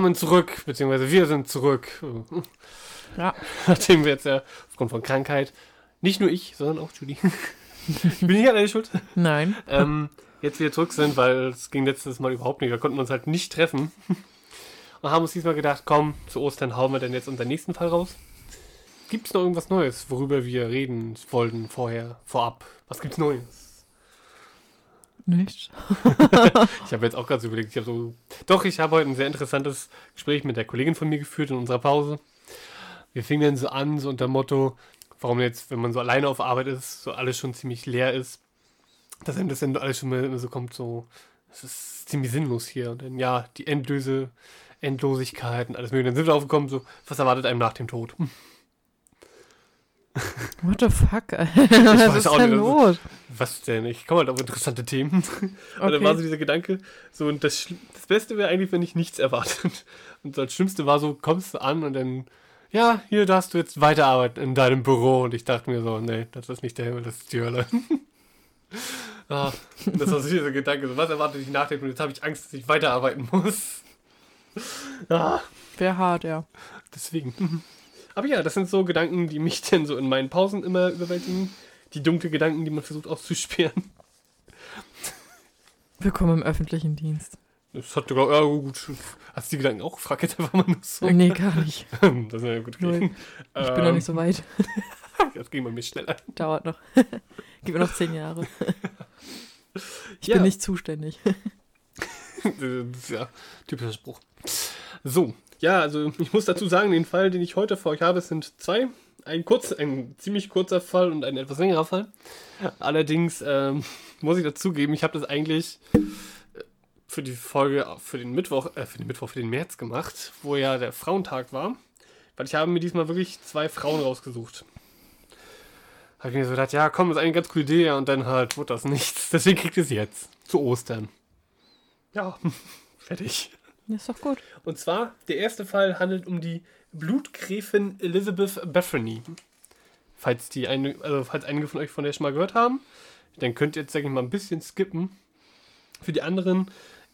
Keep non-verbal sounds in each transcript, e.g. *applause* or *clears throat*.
Willkommen zurück, beziehungsweise wir sind zurück. Ja. *laughs* Nachdem wir jetzt ja aufgrund von Krankheit, nicht nur ich, sondern auch Judy, *laughs* bin ich alleine schuld, Nein. ähm, jetzt wieder zurück sind, weil es ging letztes Mal überhaupt nicht. Wir konnten uns halt nicht treffen. *laughs* Und haben uns diesmal gedacht, komm, zu Ostern hauen wir denn jetzt unseren nächsten Fall raus. Gibt es noch irgendwas Neues, worüber wir reden wollten vorher, vorab? Was gibt's Neues? Nicht. *laughs* Ich habe jetzt auch gerade so überlegt, ich so. Doch, ich habe heute ein sehr interessantes Gespräch mit der Kollegin von mir geführt in unserer Pause. Wir fingen dann so an, so unter dem Motto, warum jetzt, wenn man so alleine auf Arbeit ist, so alles schon ziemlich leer ist, dass einem das dann alles schon mal so kommt, so, es ist ziemlich sinnlos hier. Und dann, ja, die endlose Endlosigkeit und alles mögliche. Dann sind wir aufgekommen, so, was erwartet einem nach dem Tod? What the fuck? *laughs* Was ist auch denn los? Was denn? Ich komme halt auf interessante Themen. *laughs* Und dann Okay. war so dieser Gedanke, so, und das, das Beste wäre eigentlich, wenn ich nichts erwartet. *laughs* Und das Schlimmste war so, kommst du an und dann, ja, hier darfst du jetzt weiterarbeiten in deinem Büro. Und ich dachte mir so, nee, das ist nicht der Himmel, das ist die Hölle. ah, das war so dieser Gedanke, so, was erwartet dich nach dem Tod? Jetzt habe ich Angst, dass ich weiterarbeiten muss. Ah, Wäre hart, ja. deswegen. Aber ja, das sind so Gedanken, die mich *laughs* dann so in meinen Pausen immer überwältigen. Die dunklen Gedanken, die man versucht auszusperren. Willkommen im öffentlichen Dienst. Das hat sogar, ja gut, hast du die Gedanken auch? Frag jetzt einfach *laughs* mal nur so. Nee, gar nicht. *laughs* das ist ja gut gehen. Ich bin noch nicht so weit. Das ging bei mir schneller. Dauert noch. Gib mir noch zehn Jahre. Ich Ja. bin nicht zuständig. Das ist ja typischer Spruch. So, ja, also *laughs* ich muss dazu sagen, den Fall, den ich heute vor euch habe, sind zwei. Ein kurz, ein ziemlich kurzer Fall und ein etwas längerer Fall. Allerdings ähm, *laughs* muss ich dazugeben, ich habe das eigentlich äh, für die Folge, für den Mittwoch, äh, für den Mittwoch, für den März gemacht, wo ja der Frauentag war. Weil ich habe mir diesmal wirklich zwei Frauen rausgesucht. Habe ich mir so gedacht, ja komm, das ist eine ganz coole Idee, ja, und dann halt wurde das nichts. *laughs* Deswegen kriegt es jetzt. Zu Ostern. Ja, fertig. Ist doch gut. Und zwar, der erste Fall handelt um die Blutgräfin Elizabeth Bethany. Falls die eine, also falls einige von euch von der schon mal gehört haben, dann könnt ihr jetzt, sag ich mal, ein bisschen skippen. Für die anderen,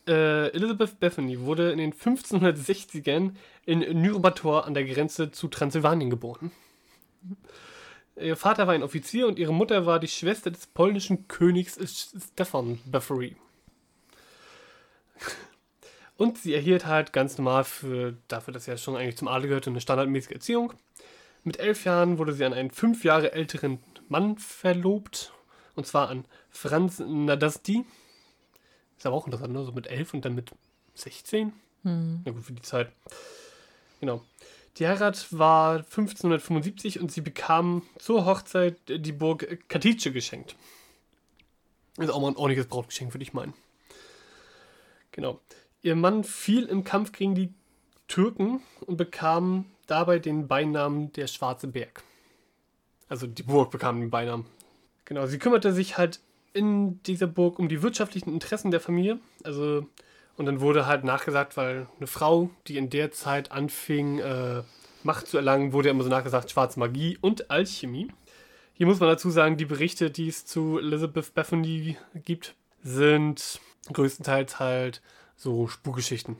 äh, Elizabeth Bethany wurde in den 1560ern in Nürnbertor an der Grenze zu Transsilvanien geboren. Ihr Vater war ein Offizier und ihre Mutter war die Schwester des polnischen Königs Stefan Batory. Und sie erhielt halt ganz normal für, dafür, dass sie ja schon eigentlich zum Adel gehörte, eine standardmäßige Erziehung. Mit elf Jahren wurde sie an einen fünf Jahre älteren Mann verlobt. Und zwar an Franz Nadasti. Ist aber auch interessant, ne? So mit elf und dann mit 16. Hm. Na gut, für die Zeit. Genau. Die Heirat war 1575 und sie bekam zur Hochzeit die Burg Katice geschenkt. Ist auch mal ein ordentliches Brautgeschenk, würde ich meinen. Genau. Ihr Mann fiel im Kampf gegen die Türken und bekam dabei den Beinamen der Schwarze Berg. Also die Burg bekam den Beinamen. Genau, sie kümmerte sich halt in dieser Burg um die wirtschaftlichen Interessen der Familie. Also, und dann wurde halt nachgesagt, weil eine Frau, die in der Zeit anfing, äh, Macht zu erlangen, wurde immer so nachgesagt, schwarze Magie und Alchemie. Hier muss man dazu sagen, die Berichte, die es zu Elizabeth Bethany gibt, sind größtenteils halt so Spukgeschichten.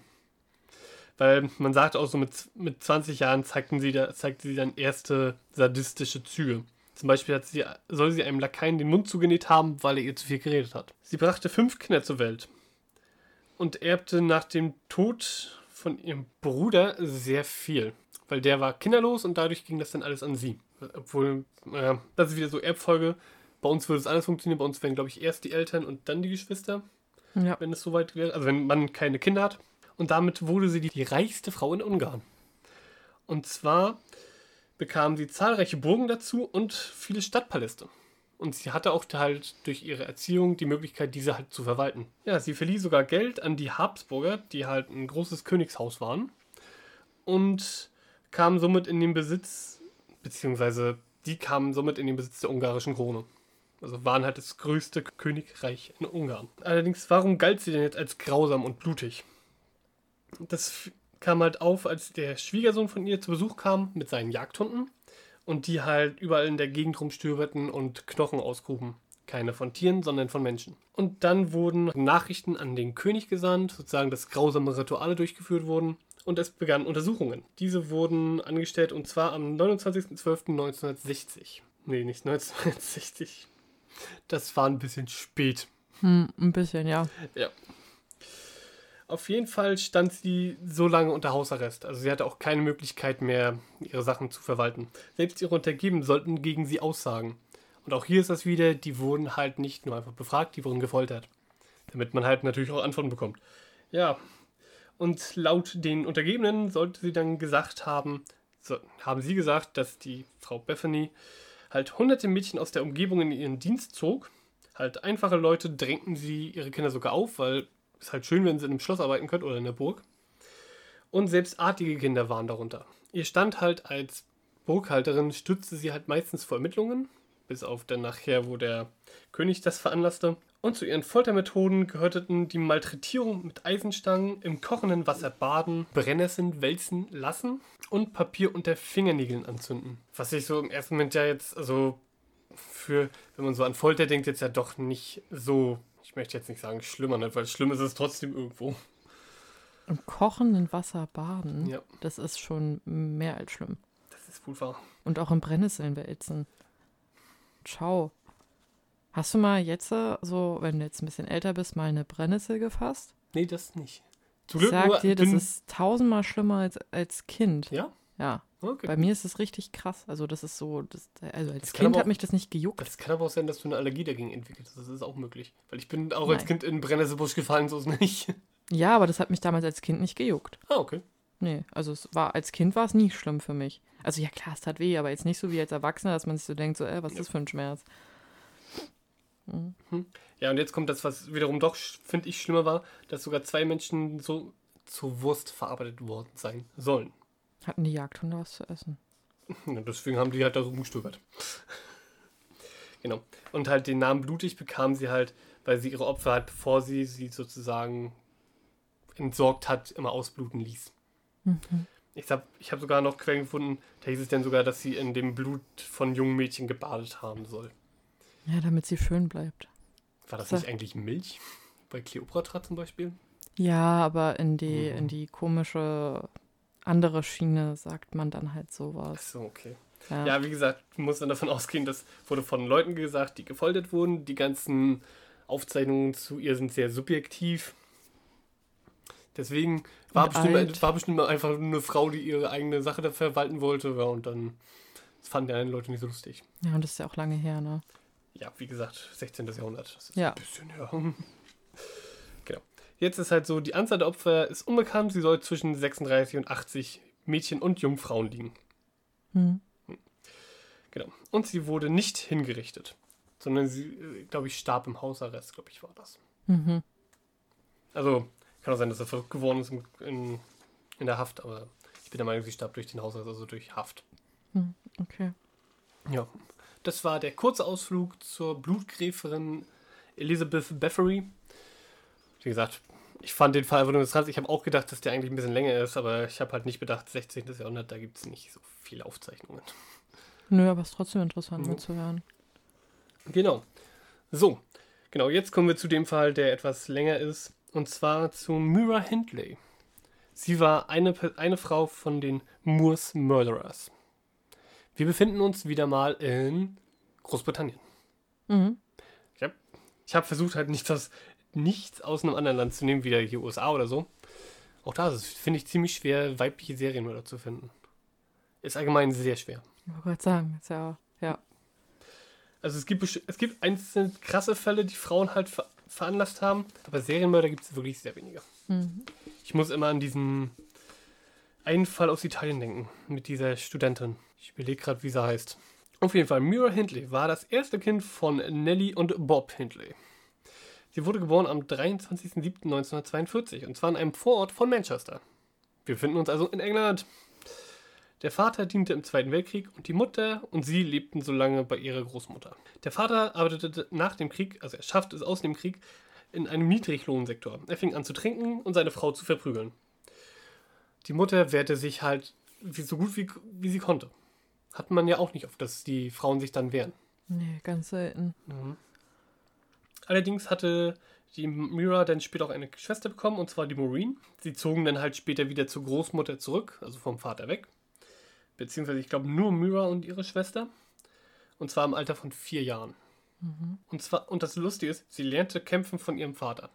Weil man sagt auch so, mit, mit 20 Jahren zeigten sie da, zeigte sie dann erste sadistische Züge. Zum Beispiel sie, soll sie einem Lakaien den Mund zugenäht haben, weil er ihr zu viel geredet hat. Sie brachte fünf Kinder zur Welt und erbte nach dem Tod von ihrem Bruder sehr viel. Weil der war kinderlos und dadurch ging das dann alles an sie. Obwohl, naja, das ist wieder so Erbfolge. Bei uns würde es anders funktionieren. Bei uns wären, glaube ich, erst die Eltern und dann die Geschwister Ja. wenn es soweit wäre. Also wenn man keine Kinder hat. Und damit wurde sie die, die reichste Frau in Ungarn. Und zwar bekam sie zahlreiche Burgen dazu und viele Stadtpaläste. Und sie hatte auch halt durch ihre Erziehung die Möglichkeit, diese halt zu verwalten. Ja, sie verlieh sogar Geld an die Habsburger, die halt ein großes Königshaus waren. Und kam somit in den Besitz, beziehungsweise die kamen somit in den Besitz der ungarischen Krone. Also waren halt das größte Königreich in Ungarn. Allerdings, warum galt sie denn jetzt als grausam und blutig? Das kam halt auf, als der Schwiegersohn von ihr zu Besuch kam mit seinen Jagdhunden und die halt überall in der Gegend rumstöberten und Knochen ausgruben. Keine von Tieren, sondern von Menschen. Und dann wurden Nachrichten an den König gesandt, sozusagen, dass grausame Rituale durchgeführt wurden. Und es begannen Untersuchungen. Diese wurden angestellt und zwar am 29.12.1960. Nee, nicht 1960. Das war ein bisschen spät. Hm, ein bisschen, ja. Ja. Auf jeden Fall stand sie so lange unter Hausarrest. Also sie hatte auch keine Möglichkeit mehr, ihre Sachen zu verwalten. Selbst ihre Untergebenen sollten gegen sie aussagen. Und auch hier ist das wieder, die wurden halt nicht nur einfach befragt, die wurden gefoltert. Damit man halt natürlich auch Antworten bekommt. Ja. Und laut den Untergebenen sollte sie dann gesagt haben, so, haben sie gesagt, dass die Frau Bethany halt hunderte Mädchen aus der Umgebung in ihren Dienst zog. Halt einfache Leute drängten sie ihre Kinder sogar auf, weil es halt schön, wenn sie in einem Schloss arbeiten können oder in der Burg. Und selbst artige Kinder waren darunter. Ihr stand halt als Burghalterin, stützte sie halt meistens vor Ermittlungen, bis auf dann nachher, wo der König das veranlasste. Und zu ihren Foltermethoden gehörten die Malträtierung mit Eisenstangen, im kochenden Wasser baden, Brennnesseln wälzen lassen und Papier unter Fingernägeln anzünden. Was ich so im ersten Moment ja jetzt, also für, wenn man so an Folter denkt, jetzt ja doch nicht so, ich möchte jetzt nicht sagen schlimmer, ne? weil schlimm ist es trotzdem irgendwo. Im kochenden Wasser baden, Ja. das ist schon mehr als schlimm. Das ist wohl wahr. Und auch in Brennnesseln wälzen. Ciao. Hast du mal jetzt, äh, so, wenn du jetzt ein bisschen älter bist, mal eine Brennnessel gefasst? Nee, das nicht. Zum Ich sag dir, das ist tausendmal schlimmer als, als Kind. Ja? Ja. Okay. Bei mir ist es richtig krass. Also das ist so, das, also als Das Kind aber hat auch- mich das nicht gejuckt. Das kann aber auch sein, dass du eine Allergie dagegen entwickelst. Das ist auch möglich. Weil ich bin auch als Nein. Kind in den Brennnesselbusch gefallen, so ist nicht. *laughs* Ja, aber das hat mich damals als Kind nicht gejuckt. Ah, okay. Nee, also es war, als Kind war es nie schlimm für mich. Also ja klar, es tat weh, aber jetzt nicht so wie als Erwachsener, dass man sich so denkt, so, äh, was ist das für ein Schmerz? Ja, und jetzt kommt das, was wiederum doch, finde ich, schlimmer war, dass sogar zwei Menschen so zur Wurst verarbeitet worden sein sollen. Hatten die Jagdhunde was zu essen? *laughs* Ja, deswegen haben die halt da rumgestöbert. *laughs* genau. Und halt den Namen blutig bekamen sie halt, weil sie ihre Opfer halt, bevor sie sie sozusagen entsorgt hat, immer ausbluten ließ. Ich habe ich hab sogar noch Quellen gefunden, da hieß es dann sogar, dass sie in dem Blut von jungen Mädchen gebadet haben soll. Ja, damit sie schön bleibt. War das So. nicht eigentlich Milch? Bei Kleopatra zum Beispiel? Ja, aber in die, Mhm. in die komische andere Schiene sagt man dann halt sowas. Achso, okay. Ja. Ja, wie gesagt, muss man davon ausgehen, das wurde von Leuten gesagt, die gefoltert wurden. Die ganzen Aufzeichnungen zu ihr sind sehr subjektiv. Deswegen war bestimmt, war bestimmt einfach nur eine Frau, die ihre eigene Sache verwalten wollte. Ja, und dann das fanden die anderen Leute nicht so lustig. ja, und das ist ja auch lange her, ne? Ja, wie gesagt, 16. Jahrhundert. Das ist Ja. ein bisschen her. *laughs* genau. Jetzt ist halt so, die Anzahl der Opfer ist unbekannt. Sie soll zwischen 36 und 80 Mädchen und Jungfrauen liegen. Hm. Genau. Und sie wurde nicht hingerichtet, sondern sie, glaube ich, starb im Hausarrest, glaube ich, war das. Mhm. Also, kann auch sein, dass er verrückt geworden ist in, in, in der Haft, aber ich bin der Meinung, sie starb durch den Hausarrest, also durch Haft. Okay. Ja. Das war der kurze Ausflug zur Blutgräferin Elizabeth Bathory. Wie gesagt, ich fand den Fall einfach nur interessant. Ich habe auch gedacht, dass der eigentlich ein bisschen länger ist, aber ich habe halt nicht bedacht, 16. Jahrhundert, da gibt es nicht so viele Aufzeichnungen. Nö, aber es ist trotzdem interessant Mhm. mitzuhören. Genau. So, genau, jetzt kommen wir zu dem Fall, der etwas länger ist. Und zwar zu Myra Hindley. Sie war eine, eine Frau von den Moors Murderers. Wir befinden uns wieder mal in Großbritannien. Mhm. Ich habe versucht, halt nicht das, nichts aus einem anderen Land zu nehmen, wie die USA oder so. Auch da ist es, finde ich, ziemlich schwer, weibliche Serienmörder zu finden. Ist allgemein sehr schwer. Ich wollte gerade sagen, ist ja, ja. Also es gibt, es gibt einzelne krasse Fälle, die Frauen halt ver veranlasst haben, aber Serienmörder gibt es wirklich sehr wenige. Mhm. Ich muss immer an diesen einen Fall aus Italien denken, mit dieser Studentin. Ich überlege gerade, wie sie heißt. Auf jeden Fall, Mira Hindley war das erste Kind von Nellie und Bob Hindley. Sie wurde geboren am 23.07.1942 und zwar in einem Vorort von Manchester. Wir befinden uns also in England. Der Vater diente im Zweiten Weltkrieg und die Mutter und sie lebten so lange bei ihrer Großmutter. Der Vater arbeitete nach dem Krieg, also er schaffte es aus dem Krieg, in einem Niedriglohnsektor. Er fing an zu trinken und seine Frau zu verprügeln. Die Mutter wehrte sich halt so gut wie, wie sie konnte. Hat man ja auch nicht oft, dass die Frauen sich dann wehren. Nee, ganz selten. Allerdings hatte die Mira dann später auch eine Schwester bekommen, und zwar die Maureen. Sie zogen dann halt später wieder zur Großmutter zurück, also vom Vater weg. Beziehungsweise, ich glaube, nur Mira und ihre Schwester. Und zwar im Alter von vier Jahren. Und, zwar, und das Lustige ist, sie lernte kämpfen von ihrem Vater.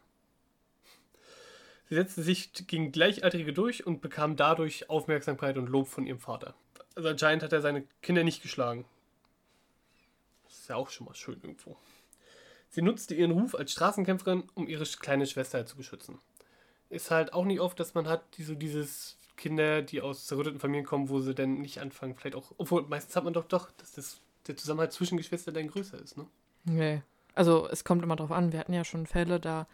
Sie setzte sich gegen Gleichaltrige durch und bekam dadurch Aufmerksamkeit und Lob von ihrem Vater. Also anscheinend hat er seine Kinder nicht geschlagen. Das ist ja auch schon mal schön irgendwo. Sie nutzte ihren Ruf als Straßenkämpferin, um ihre kleine Schwester zu beschützen. Ist halt auch nicht oft, dass man hat, die so dieses Kinder, die aus zerrütteten Familien kommen, wo sie dann nicht anfangen, vielleicht auch, obwohl meistens hat man doch doch, dass das, der Zusammenhalt zwischen Geschwistern dann größer ist, ne? Nee. Also es kommt immer drauf an. Wir hatten ja schon Fälle, da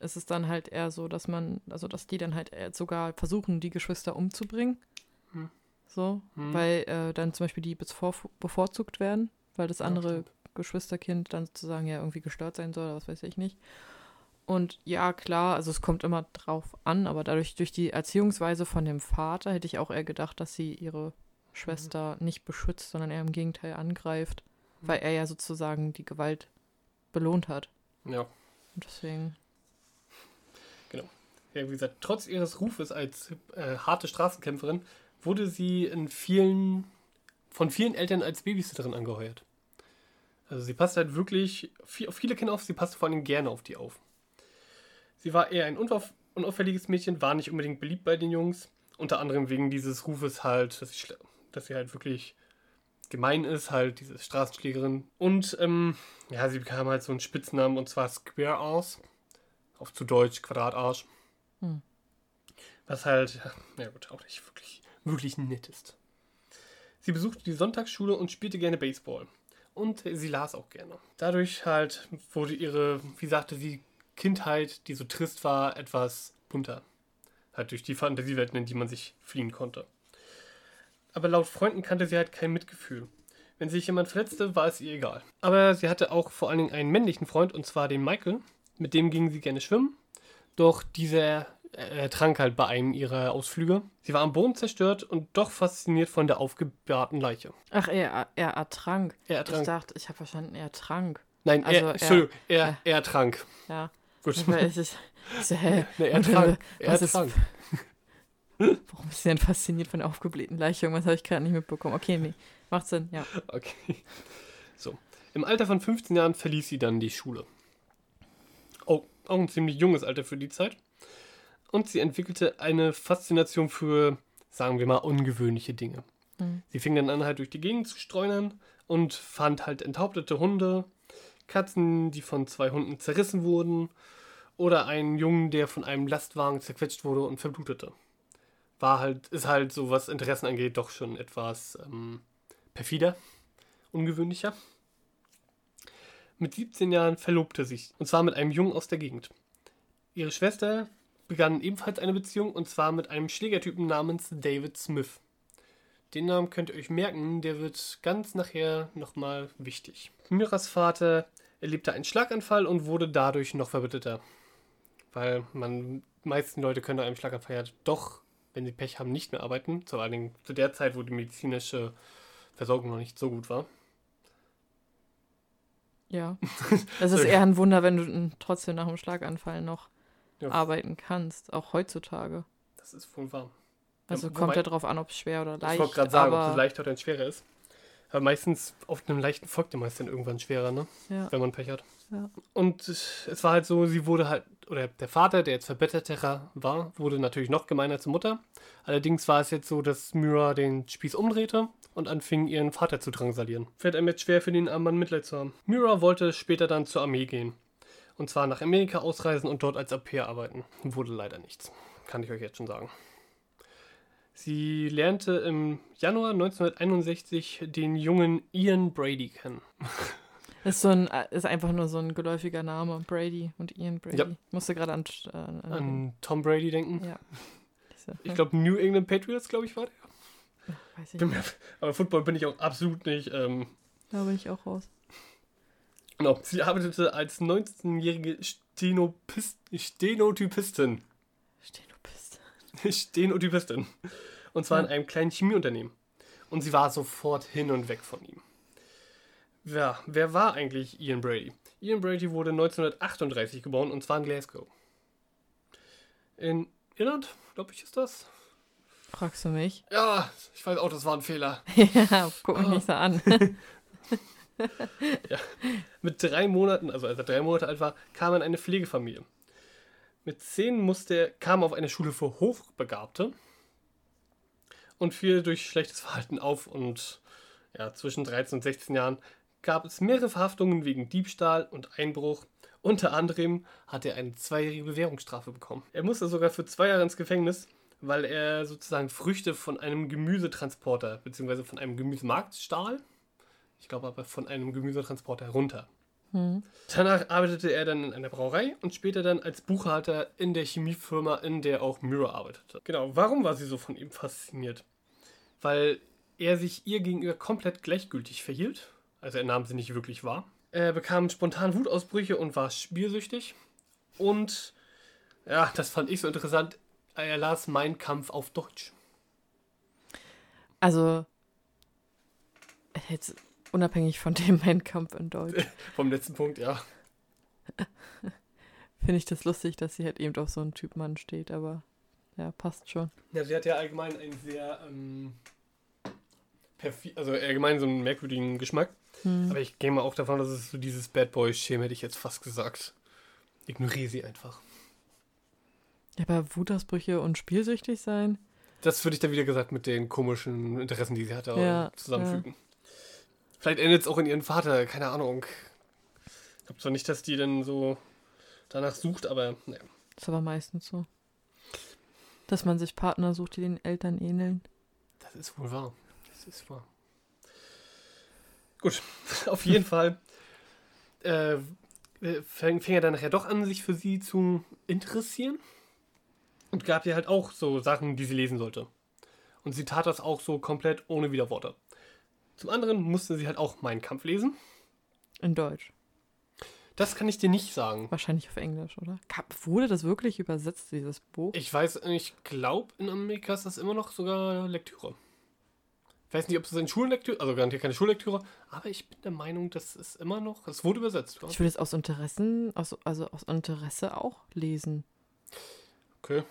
ist es dann halt eher so, dass man, also dass die dann halt sogar versuchen, die Geschwister umzubringen. Hm. So, Hm. weil äh, dann zum Beispiel die bevor, bevorzugt werden, weil das Ja, andere stimmt. Geschwisterkind dann sozusagen ja irgendwie gestört sein soll oder was weiß ich nicht. Und ja, klar, also es kommt immer drauf an, aber dadurch, durch die Erziehungsweise von dem Vater, hätte ich auch eher gedacht, dass sie ihre Schwester nicht beschützt, sondern eher im Gegenteil angreift, Mhm. weil er ja sozusagen die Gewalt belohnt hat. Ja. Und deswegen, Ja, wie gesagt, trotz ihres Rufes als äh, harte Straßenkämpferin wurde sie in vielen, von vielen Eltern als Babysitterin angeheuert. Also sie passte halt wirklich viel, auf viele Kinder auf, sie passte vor allem gerne auf die auf. Sie war eher ein unauf, unauffälliges Mädchen, war nicht unbedingt beliebt bei den Jungs, unter anderem wegen dieses Rufes halt, dass sie, dass sie halt wirklich gemein ist, halt diese Straßenschlägerin. Und ähm, ja, sie bekam halt so einen Spitznamen und zwar Square Arse, auf zu Deutsch Quadratarsch. Hm. Was halt, ja gut, auch nicht wirklich, wirklich nett ist. Sie besuchte die Sonntagsschule und spielte gerne Baseball. Und sie las auch gerne. Dadurch halt wurde ihre, wie sagte sie, Kindheit, die so trist war, etwas bunter. Halt durch die Fantasiewelten, in die man sich fliehen konnte. Aber laut Freunden kannte sie halt kein Mitgefühl. Wenn sich jemand verletzte, war es ihr egal. Aber sie hatte auch vor allen Dingen einen männlichen Freund, und zwar den Michael. Mit dem ging sie gerne schwimmen. Doch dieser äh, ertrank halt bei einem ihrer Ausflüge. Sie war am Boden zerstört und doch fasziniert von der aufgebahrten Leiche. ach, er, er ertrank. Er Ich ertrank. dachte, ich habe verstanden, er trank. Nein, also er, Entschuldigung, er, er- er ertrank. Ja. Gut. Ich, ich, ich so, hä? Nee, er trank. äh, Er ertrank. *laughs* Warum ist sie denn fasziniert von der aufgeblähten Leiche? Irgendwas habe ich gerade nicht mitbekommen. Okay, nee. Macht Sinn, ja. Okay. So. Im Alter von 15 Jahren verließ sie dann die Schule. Auch ein ziemlich junges Alter für die Zeit. Und sie entwickelte eine Faszination für, sagen wir mal, ungewöhnliche Dinge. Mhm. Sie fing dann an, halt durch die Gegend zu streunern und fand halt enthauptete Hunde, Katzen, die von zwei Hunden zerrissen wurden oder einen Jungen, der von einem Lastwagen zerquetscht wurde und verblutete. War halt, ist halt so, was Interessen angeht, doch schon etwas ähm, perfider, ungewöhnlicher. Mit 17 Jahren verlobte sich, und zwar mit einem Jungen aus der Gegend. Ihre Schwester begann ebenfalls eine Beziehung, und zwar mit einem Schlägertypen namens David Smith. Den Namen könnt ihr euch merken, der wird ganz nachher nochmal wichtig. Miras Vater erlebte einen Schlaganfall und wurde dadurch noch verbitterter. Weil man, meisten Leute können nach einem Schlaganfall ja doch, wenn sie Pech haben, nicht mehr arbeiten. Vor allen Dingen zu der Zeit, wo die medizinische Versorgung noch nicht so gut war. Ja. *laughs* Es ist eher ein Wunder, wenn du trotzdem nach dem Schlaganfall noch Ja. arbeiten kannst, auch heutzutage. Das ist wohl wahr. Also Ja, kommt ja drauf an, ob es schwer oder leicht ich wollte gerade sagen, ob es leichter oder schwerer ist. Aber meistens auf einem leichten folgt der meist dann irgendwann schwerer, ne? ja. Wenn man Pech hat. Ja. Und es war halt so, sie wurde halt, oder der Vater, der jetzt verbitterter war, wurde natürlich noch gemeiner zur Mutter. Allerdings war es jetzt so, dass Myra den Spieß umdrehte und anfing, ihren Vater zu drangsalieren. Fällt einem jetzt schwer für den armen Mann Mitleid zu haben. Myra wollte später dann zur Armee gehen. Und zwar nach Amerika ausreisen und dort als pair arbeiten. Wurde leider nichts. Kann ich euch jetzt schon sagen. Sie lernte im Januar 1961 den jungen Ian Brady kennen. *laughs* Ist, so ein, äh, ist einfach nur so ein geläufiger Name. Brady und Ian Brady. Ja. Ich musste gerade an, äh, an, An Tom Brady denken. Ja. diese, Ich glaube, New England Patriots, glaube ich, war der. weiß ich Bin nicht. *laughs* Aber Football bin ich auch absolut nicht. Ähm, Da bin ich auch raus. genau. Sie arbeitete als 19-jährige Stenopist Stenotypistin. Steh, du bist. Stenotypistin. Und zwar in einem kleinen Chemieunternehmen. Und sie war sofort hin und weg von ihm. Ja, wer war eigentlich Ian Brady? Ian Brady wurde 1938 geboren und zwar in Glasgow. In Irland, glaube ich, ist das. Fragst du mich? Ja, ich weiß auch, das war ein Fehler. *laughs* ja, guck mich nicht so an. *laughs* ja. Mit drei Monaten, also als er drei Monate alt war, kam er in eine Pflegefamilie. Mit zehn musste kam er auf eine Schule für Hochbegabte und fiel durch schlechtes Verhalten auf und ja, zwischen 13 und 16 Jahren gab es mehrere Verhaftungen wegen Diebstahl und Einbruch. Unter anderem hat er eine zweijährige Bewährungsstrafe bekommen. Er musste sogar für zwei Jahre ins Gefängnis, weil er sozusagen Früchte von einem Gemüsetransporter bzw. von einem Gemüsemarkt stahl. Ich glaube aber von einem Gemüsetransporter runter. Hm. Danach arbeitete er dann in einer Brauerei und später dann als Buchhalter in der Chemiefirma, in der auch Mirror arbeitete. Genau, warum war sie so von ihm fasziniert? Weil er sich ihr gegenüber komplett gleichgültig verhielt. Also er nahm sie nicht wirklich wahr. Er bekam spontan Wutausbrüche und war spielsüchtig. Und ja, das fand ich so interessant. Er las Mein Kampf auf Deutsch. Also, jetzt unabhängig von dem *laughs* Mein Kampf in Deutsch, *laughs* Vom letzten Punkt, ja. *laughs* finde ich das lustig, dass sie halt eben auf so einen Typ Mann steht, aber ja, passt schon. Ja, sie hat ja allgemein einen sehr, ähm, also allgemein so einen merkwürdigen Geschmack. Hm. Aber ich gehe mal auch davon, dass es so dieses Bad Boy-Schema, hätte ich jetzt fast gesagt. Ignoriere sie einfach. Ja, aber Wutausbrüche und spielsüchtig sein? Das würde ich dann wieder gesagt mit den komischen Interessen, die sie hatte, Ja, zusammenfügen. Vielleicht endet es auch in ihren Vater, keine Ahnung. Ich glaube zwar nicht, dass die dann so danach sucht, aber naja. Ist aber meistens so. Dass man sich Partner sucht, die den Eltern ähneln. Das ist wohl wahr. Das ist wahr. Gut, *laughs* auf jeden Fall äh, fing, fing er dann nachher doch an, sich für sie zu interessieren. Und gab ihr halt auch so Sachen, die sie lesen sollte. Und sie tat das auch so komplett ohne Widerworte. Zum anderen musste sie halt auch Mein Kampf lesen. In Deutsch. Das kann ich dir nicht sagen. Wahrscheinlich auf Englisch, oder? Wurde das wirklich übersetzt, dieses Buch? Ich weiß, ich glaube, in Amerika ist das immer noch sogar Lektüre. Ich weiß nicht, ob es in Schullektüre, also garantiert keine Schullektüre, aber ich bin der Meinung, das ist immer noch, es wurde übersetzt. Ja. Ich würde es aus Interessen, aus, also aus Interesse auch lesen. Okay.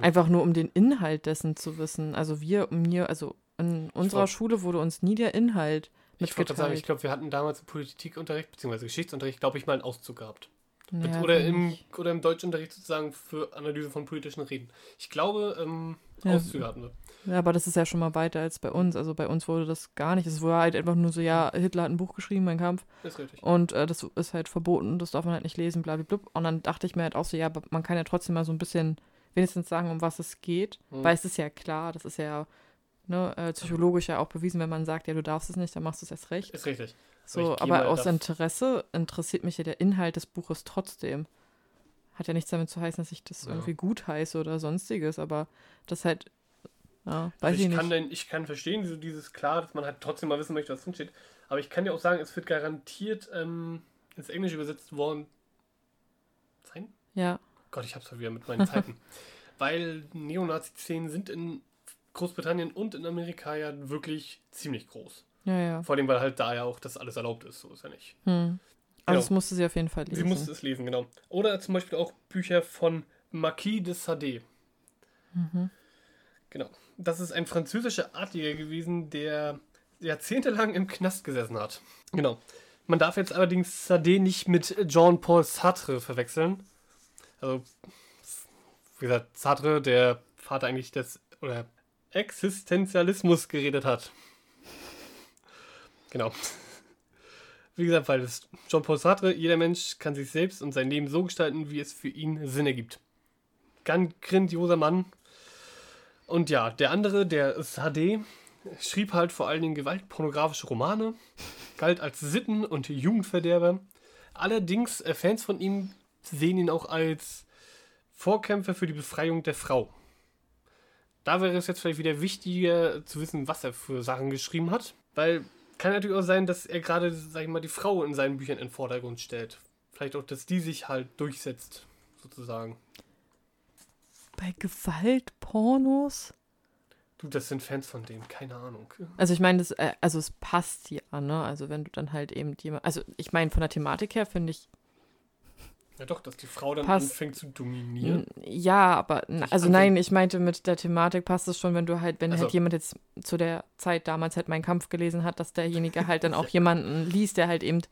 Einfach nur um den Inhalt dessen zu wissen. Also wir, mir, also in unserer glaub- Schule wurde uns nie der Inhalt Ich wollte gerade sagen, ich mitgeteilt. glaube, wir hatten damals im Politikunterricht, beziehungsweise Geschichtsunterricht, glaube ich, mal einen Auszug gehabt. Ja, oder, im, ich- oder im Deutschunterricht sozusagen für Analyse von politischen Reden. Ich glaube, ähm, Ja. Auszüge hatten wir. Ja, aber das ist ja schon mal weiter als bei uns. Also bei uns wurde das gar nicht. Es war halt einfach nur so, ja, Hitler hat ein Buch geschrieben, mein Kampf. Ist richtig. Und äh, das ist halt verboten, das darf man halt nicht lesen, blablabla. Und dann dachte ich mir halt auch so, ja, aber man kann ja trotzdem mal so ein bisschen wenigstens sagen, um was es geht. Mhm. Weil es ist ja klar, das ist ja ne, äh, psychologisch ja auch bewiesen, wenn man sagt, ja, du darfst es nicht, dann machst du es erst recht. Ist richtig. So, gehe aber aus Interesse interessiert mich ja der Inhalt des Buches trotzdem. Hat ja nichts damit zu heißen, dass ich das Ja. irgendwie gut heiße oder sonstiges, aber das halt, ja, weiß Also ich, ich, kann nicht. denn, ich kann verstehen, so dieses klar, dass man halt trotzdem mal wissen möchte, was drin steht. Aber ich kann dir auch sagen, es wird garantiert ähm, ins Englische übersetzt worden sein. Ja, Gott, ich hab's halt wieder mit meinen Zeiten. *laughs* Weil Neonazi-Szenen sind in Großbritannien und in Amerika ja wirklich ziemlich groß. ja, ja. Vor allem, weil halt da ja auch das alles erlaubt ist, so ist ja nicht. Hm. Also Genau. das musste sie auf jeden Fall lesen. Sie musste es lesen, genau. Oder zum Beispiel auch Bücher von Marquis de Sade. Mhm. Genau. Das ist ein französischer Adliger gewesen, der jahrzehntelang im Knast gesessen hat. Genau. Man darf jetzt allerdings Sade nicht mit Jean-Paul Sartre verwechseln. Also, wie gesagt, Sartre, der Vater eigentlich des oder Existenzialismus geredet hat. Genau. Wie gesagt, weil es Jean-Paul Sartre, jeder Mensch kann sich selbst und sein Leben so gestalten, wie es für ihn Sinn ergibt. Ganz grandioser Mann. Und ja, der andere, der Sade, schrieb halt vor allen Dingen gewaltpornografische Romane, galt als Sitten- und Jugendverderber. Allerdings, äh, Fans von ihm sehen ihn auch als Vorkämpfer für die Befreiung der Frau. Da wäre es jetzt vielleicht wieder wichtiger zu wissen, was er für Sachen geschrieben hat, weil kann natürlich auch sein, dass er gerade, sag ich mal, die Frau in seinen Büchern in den Vordergrund stellt. Vielleicht auch, dass die sich halt durchsetzt, sozusagen. Bei Gewaltpornos? Du, das sind Fans von dem, keine Ahnung. Also ich meine, das, äh, also es passt ja, ne? Also wenn du dann halt eben jemand, also ich meine, von der Thematik her finde ich Ja doch, dass die Frau dann Passt. anfängt zu dominieren. Ja, aber also anfängt. nein, ich meinte mit der Thematik passt es schon, wenn du halt, wenn Ach so. halt jemand jetzt zu der Zeit damals halt meinen Kampf gelesen hat, dass derjenige halt dann *laughs* auch jemanden liest, der halt eben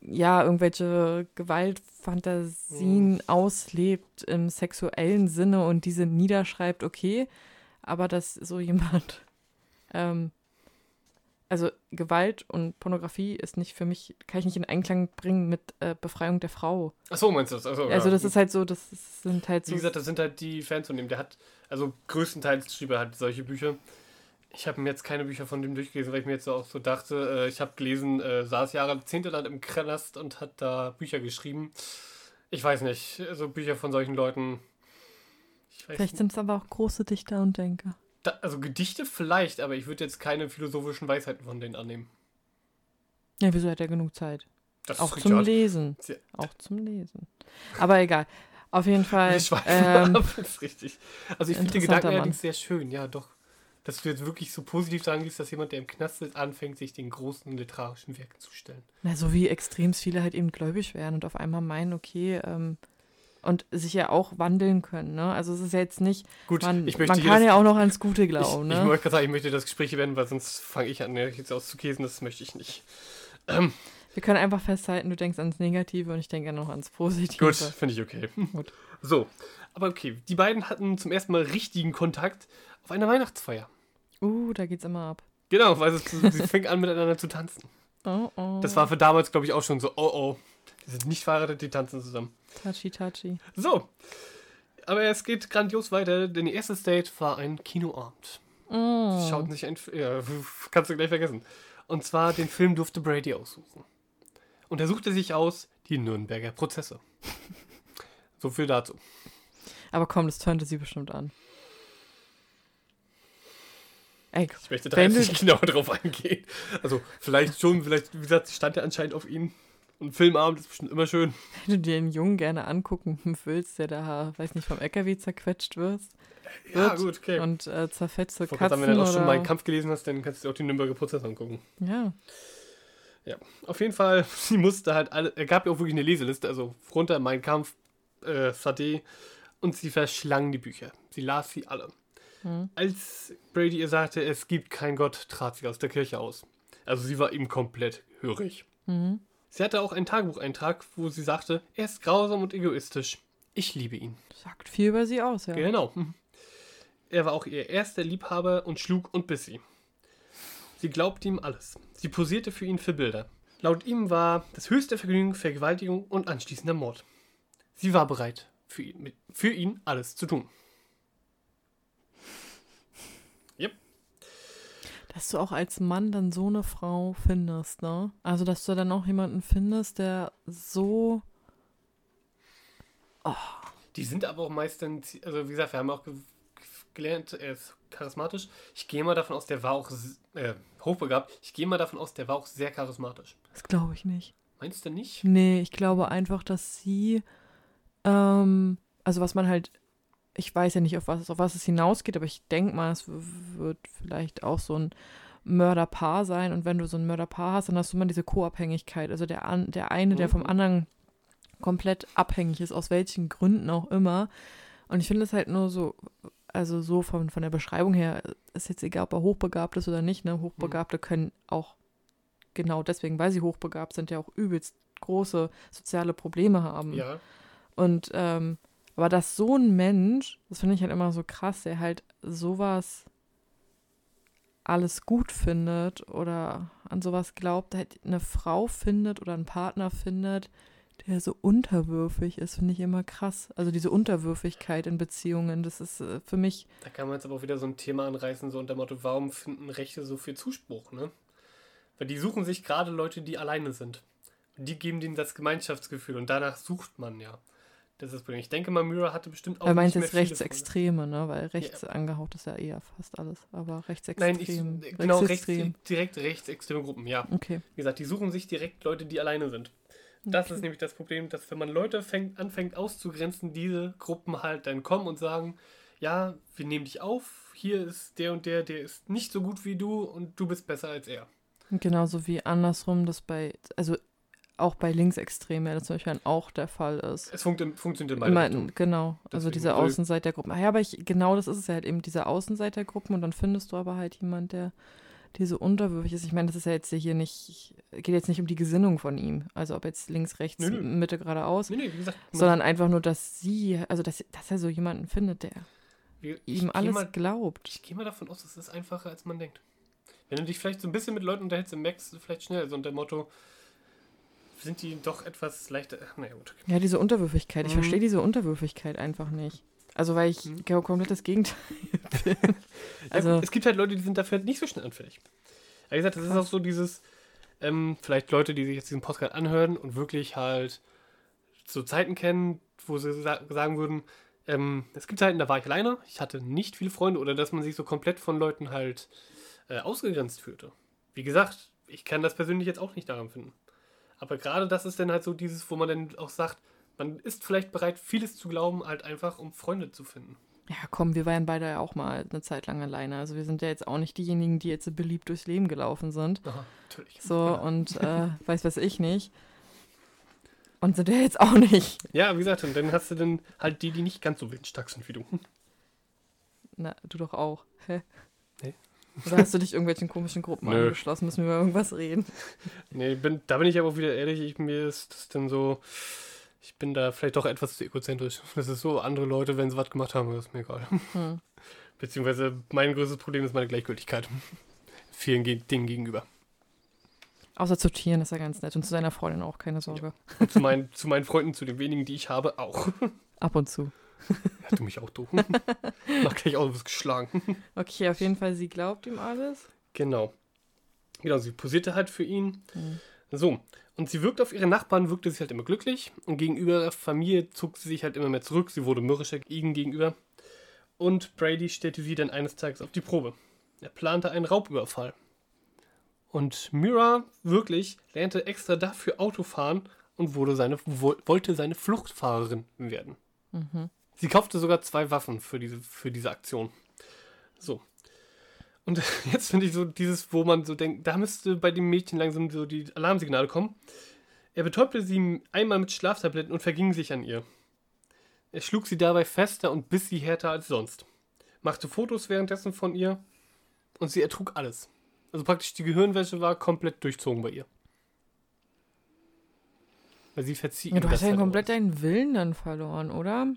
ja irgendwelche Gewaltfantasien auslebt im sexuellen Sinne und diese niederschreibt, okay, aber dass so jemand *laughs* ähm, also Gewalt und Pornografie ist nicht für mich, kann ich nicht in Einklang bringen mit äh, Befreiung der Frau. Ach so, meinst du das? Ach so, Also ja. das ist halt so, das sind halt Wie so gesagt, das sind halt die Fans von dem. Der hat, also größtenteils schrieb er halt solche Bücher. Ich habe mir jetzt keine Bücher von dem durchgelesen, weil ich mir jetzt auch so dachte, äh, ich habe gelesen, äh, saß jahrzehntelang im Knast und hat da Bücher geschrieben. Ich weiß nicht, so Bücher von solchen Leuten. Vielleicht sind es aber auch große Dichter und Denker. Da, also Gedichte vielleicht, aber ich würde jetzt keine philosophischen Weisheiten von denen annehmen. Ja, wieso hat er genug Zeit? Das Auch zum richtig Lesen. Sehr- Auch zum Lesen. Aber egal. Auf jeden *laughs* Fall. Schweifen Ähm, ab, *laughs* das ist richtig. Also ich finde den Gedanken Mann. allerdings sehr schön, ja doch. Dass du jetzt wirklich so positiv sagen gehst, dass jemand, der im Knast ist, anfängt, sich den großen literarischen Werken zu stellen. na, so wie extrem viele halt eben gläubig werden und auf einmal meinen, okay, ähm, und sich ja auch wandeln können, ne? Also es ist ja jetzt nicht, Gut, man, ich möchte man kann das, ja auch noch ans *laughs* Gute ich, glauben, ich ne? wollte gerade sagen, ich möchte das Gespräch werden, weil sonst fange ich an, ne, jetzt auszukäsen, das möchte ich nicht. Ähm, Wir können einfach festhalten, du denkst ans Negative und ich denke noch ans Positive. gut, finde ich okay. *laughs* Gut. So, aber okay, die beiden hatten zum ersten Mal richtigen Kontakt auf einer Weihnachtsfeier. Uh, da geht's immer ab. Genau, weil es, sie fingen an miteinander zu tanzen. *laughs* Oh, oh. Das war für damals, glaube ich, auch schon so, oh oh, die sind nicht verheiratet, die tanzen zusammen. Touchy, touchy. So, aber es geht grandios weiter, denn ihr erstes Date war ein Kinoabend. Oh. Sie schauten sich ein, ja, *laughs* kannst du gleich vergessen. Und zwar den Film durfte Brady aussuchen. Und er suchte sich aus die Nürnberger Prozesse. *laughs* So viel dazu. Aber komm, das turnte sie bestimmt an. Ey, Ich möchte da jetzt nicht *laughs* genau drauf eingehen. Also vielleicht schon, vielleicht, wie gesagt, stand er anscheinend auf ihn. Und Filmabend ist bestimmt immer schön. *laughs* wenn du dir einen Jungen gerne angucken *laughs* willst, der da, weiß nicht, vom LKW zerquetscht wirst Ja, Wird gut, okay. und äh, zerfetzte Vor Katzen wenn du auch schon oder... meinen Kampf gelesen hast, dann kannst du dir auch die Nürnberger Prozesse angucken. ja, Auf jeden Fall, *laughs* sie musste halt alle, er gab ja auch wirklich eine Leseliste, also runter Mein Kampf, äh, Sade und sie verschlang die Bücher. Sie las sie alle. Hm. Als Brady ihr sagte, es gibt keinen Gott, trat sie aus der Kirche aus. Also sie war ihm komplett hörig. mhm. Sie hatte auch einen Tagebucheintrag, wo sie sagte, er ist grausam und egoistisch. Ich liebe ihn. sagt viel über sie aus, ja. Genau. *laughs* Er war auch ihr erster Liebhaber und schlug und biss sie. Sie glaubte ihm alles. Sie posierte für ihn für Bilder. Laut ihm war das höchste Vergnügen Vergewaltigung und anschließender Mord. Sie war bereit, für ihn, für ihn alles zu tun. Dass du auch als Mann dann so eine Frau findest, ne? Also, dass du dann auch jemanden findest, der so... Die sind aber auch meistens, also wie gesagt, wir haben auch ge gelernt, er ist charismatisch. Ich gehe mal davon aus, der war auch äh, hochbegabt. Ich gehe mal davon aus, der war auch sehr charismatisch. Das glaube ich nicht. Meinst du nicht? Nee, ich glaube einfach, dass sie, ähm, also was man halt, ich weiß ja nicht, auf was, auf was es hinausgeht, aber ich denke mal, es wird vielleicht auch so ein Mörderpaar sein. Und wenn du so ein Mörderpaar hast, dann hast du immer diese Co-Abhängigkeit. Also der, an, der eine, der vom Mhm. anderen komplett abhängig ist, aus welchen Gründen auch immer. Und ich finde es halt nur so, also so von, von der Beschreibung her, ist jetzt egal, ob er hochbegabt ist oder nicht, ne? Hochbegabte können auch genau deswegen, weil sie hochbegabt sind, ja auch übelst große soziale Probleme haben. Ja. Und ähm, aber dass so ein Mensch, das finde ich halt immer so krass, der halt sowas alles gut findet oder an sowas glaubt, halt eine Frau findet oder einen Partner findet, der so unterwürfig ist, finde ich immer krass. Also diese Unterwürfigkeit in Beziehungen, das ist äh, für mich, Da kann man jetzt aber auch wieder so ein Thema anreißen, so unter dem Motto, warum finden Rechte so viel Zuspruch, ne? Weil die suchen sich gerade Leute, die alleine sind. Und die geben denen das Gemeinschaftsgefühl und danach sucht man ja. Das ist das Problem. Ich denke mal, Myra hatte bestimmt auch er meint jetzt Rechtsextreme, ne? Weil rechts angehaucht ist ja eher fast alles, aber Freunde. rechtsextrem. Nein, ich, genau, rechts, rechtsextrem. direkt rechtsextreme Gruppen, ja. Okay. Wie gesagt, die suchen sich direkt Leute, die alleine sind. Das Okay. ist nämlich das Problem, dass wenn man Leute fängt, anfängt auszugrenzen, diese Gruppen halt dann kommen und sagen, ja, wir nehmen dich auf, hier ist der und der, der ist nicht so gut wie du und du bist besser als er. Genauso wie andersrum, dass bei, also auch bei Linksextremen ja das zum Beispiel dann auch der Fall ist. Es funkt, funktioniert in beide Immer, genau, also Deswegen diese würde- Außenseitergruppen. Ah Ja, aber ich, genau das ist es ja halt eben, diese Außenseitergruppen und dann findest du aber halt jemand, der dir so unterwürfig ist. Ich meine, das ist ja jetzt hier nicht, geht jetzt nicht um die Gesinnung von ihm, also ob jetzt links, rechts, Nö, nö. Mitte, geradeaus, wie gesagt, sondern einfach nur, dass sie, also dass, dass er so jemanden findet, der ich ihm alles Mal, glaubt. ich gehe mal davon aus, das ist einfacher, als man denkt. Wenn du dich vielleicht so ein bisschen mit Leuten unterhältst, merkst du vielleicht schnell, so unter dem Motto, sind die doch etwas leichter. Ach, naja, gut. Ja, diese Unterwürfigkeit. Ich Mhm. verstehe diese Unterwürfigkeit einfach nicht. Also, weil ich Mhm. genau komplett das Gegenteil *laughs* bin. Ja, Also- gut, es gibt halt Leute, die sind dafür nicht so schnell anfällig. Wie gesagt, das ist auch so dieses, ähm, vielleicht Leute, die sich jetzt diesen Podcast anhören und wirklich halt so Zeiten kennen, wo sie sa sagen würden, ähm, es gibt Zeiten, da war ich alleine, ich hatte nicht viele Freunde oder dass man sich so komplett von Leuten halt äh, ausgegrenzt fühlte. Wie gesagt, ich kann das persönlich jetzt auch nicht daran finden. Aber gerade das ist dann halt so dieses, wo man dann auch sagt, man ist vielleicht bereit, vieles zu glauben, halt einfach, um Freunde zu finden. Ja, komm, wir waren beide ja auch mal eine Zeit lang alleine. Also, wir sind ja jetzt auch nicht diejenigen, die jetzt so beliebt durchs Leben gelaufen sind. Aha, natürlich. So, Ja. und äh, *laughs* weiß was ich nicht. Und sind ja jetzt auch nicht. Ja, wie gesagt, und dann hast du dann halt die, die nicht ganz so windstark sind wie du. Na, du doch auch. Hä? Nee. Oder hast du dich irgendwelchen komischen Gruppen Nö. angeschlossen? Müssen wir über irgendwas reden? *laughs* Nee, bin, da bin ich aber auch wieder ehrlich, ich, mir ist das dann so, ich bin da vielleicht doch etwas zu egozentrisch. *laughs* Das ist so, andere Leute, wenn sie was gemacht haben, ist mir egal. Hm. *laughs* Beziehungsweise mein größtes Problem ist meine Gleichgültigkeit. Vielen Ge Dingen gegenüber. Außer zu Tieren ist er ganz nett und zu seiner Freundin auch, keine Sorge. Und zu, meinen, zu meinen Freunden, zu den wenigen, die ich habe, auch. Ab und zu. Hast du mich auch doof? *laughs* Mach gleich auch was geschlagen. *laughs* Okay, auf jeden Fall, sie glaubt ihm alles. Genau. Genau, sie posierte halt für ihn. Hm. So, und sie wirkt auf ihre Nachbarn, wirkte sie halt immer glücklich und gegenüber ihrer Familie zog sie sich halt immer mehr zurück. Sie wurde mürrischer ihnen gegenüber. Und Brady stellte sie dann eines Tages auf die Probe. Er plante einen Raubüberfall. Und Mira wirklich lernte extra dafür Autofahren und wurde seine, wo, wollte seine Fluchtfahrerin werden. Mhm. Sie kaufte sogar zwei Waffen für diese, für diese Aktion. So. Und *laughs* jetzt finde ich so dieses, wo man so denkt, da müsste bei dem Mädchen langsam so die Alarmsignale kommen. Er betäubte sie einmal mit Schlaftabletten und verging sich an ihr. Er schlug sie dabei fester und biss sie härter als sonst. Machte Fotos währenddessen von ihr und sie ertrug alles. Also praktisch die Gehirnwäsche war komplett durchzogen bei ihr. Weil sie verzieh Ja, du hast ja halt komplett deinen Willen dann verloren, oder?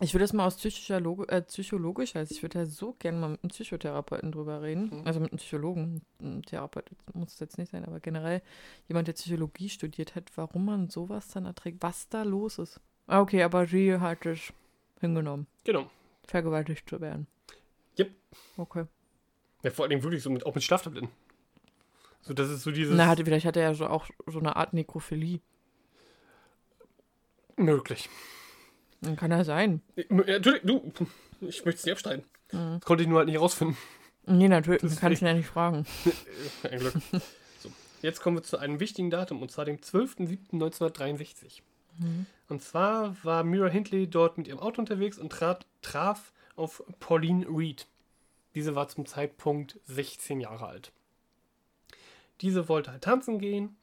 Ich würde das mal aus psychischer Log äh, psychologisch, also ich würde ja so gerne mal mit einem Psychotherapeuten drüber reden. Mhm. Also mit einem Psychologen. Ein Therapeut muss es jetzt nicht sein, aber generell jemand, der Psychologie studiert hat, warum man sowas dann erträgt, was da los ist. Ah, Okay, aber sie hat es hingenommen, Genau. vergewaltigt zu werden. Yep. Okay. Ja, vor allem wirklich so mit, auch mit Schlaftabletten. So, das ist so dieses. Na, hatte, vielleicht hat er ja so auch so eine Art Nekrophilie. möglich. Dann kann er sein. Natürlich, du, *laughs* ich möchte es nicht abstreiten. Mhm. Das konnte ich nur halt nicht herausfinden. Nee, natürlich, Das kann ich ihn ja nicht fragen. *laughs* Ein Glück. *laughs* So, jetzt kommen wir zu einem wichtigen Datum, und zwar dem 12.07.1963. Mhm. Und zwar war Mira Hindley dort mit ihrem Auto unterwegs und trat, traf auf Pauline Reed. Diese war zum Zeitpunkt 16 Jahre alt. Diese wollte halt tanzen gehen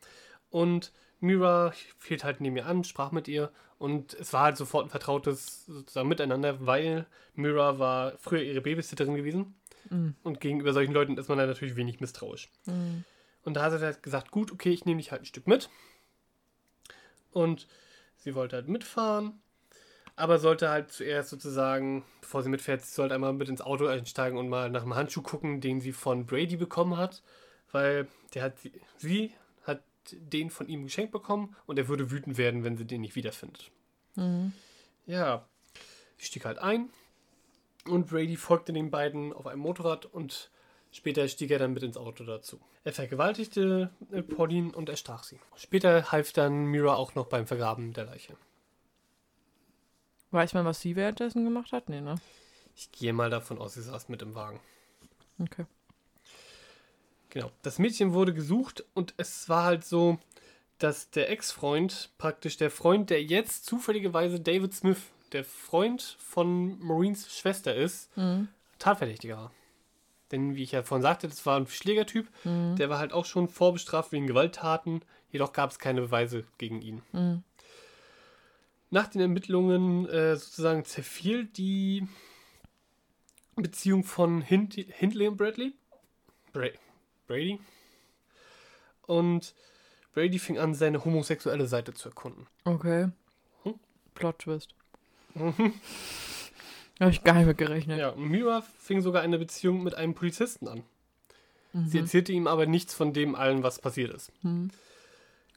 und Mira fiel halt neben ihr an, sprach mit ihr und es war halt sofort ein vertrautes sozusagen Miteinander, weil Mira war früher ihre Babysitterin gewesen Mhm. und gegenüber solchen Leuten ist man dann natürlich wenig misstrauisch. Mhm. Und da hat sie halt gesagt, gut, okay, ich nehme dich halt ein Stück mit. Und sie wollte halt mitfahren, aber sollte halt zuerst sozusagen, bevor sie mitfährt, sie sollte einmal mit ins Auto einsteigen und mal nach dem Handschuh gucken, den sie von Brady bekommen hat, weil der hat sie, sie den von ihm geschenkt bekommen und er würde wütend werden, wenn sie den nicht wiederfindet. Mhm. Ja, sie stieg halt ein und Brady folgte den beiden auf einem Motorrad und später stieg er dann mit ins Auto dazu. Er vergewaltigte äh, Pauline und erstach sie. Später half dann Mira auch noch beim Vergraben der Leiche. Weiß man, was sie währenddessen gemacht hat? Nee, ne? Ich gehe mal davon aus, sie saß mit im Wagen. Okay. Genau. Das Mädchen wurde gesucht und es war halt so, dass der Ex-Freund, praktisch der Freund, der jetzt zufälligerweise David Smith, der Freund von Maureen Schwester ist, Mhm. Tatverdächtiger war. Denn wie ich ja vorhin sagte, das war ein Schlägertyp. Mhm. Der war halt auch schon vorbestraft wegen Gewalttaten. Jedoch gab es keine Beweise gegen ihn. Mhm. Nach den Ermittlungen äh, sozusagen zerfiel die Beziehung von Hind Hindley und Bradley. Bra Brady. Und Brady fing an, seine homosexuelle Seite zu erkunden. Okay. Hm? Plot Twist. Habe ich gar nicht mit gerechnet. Ja, Mira fing sogar eine Beziehung mit einem Polizisten an. Mhm. Sie erzählte ihm aber nichts von dem allen, was passiert ist. Mhm.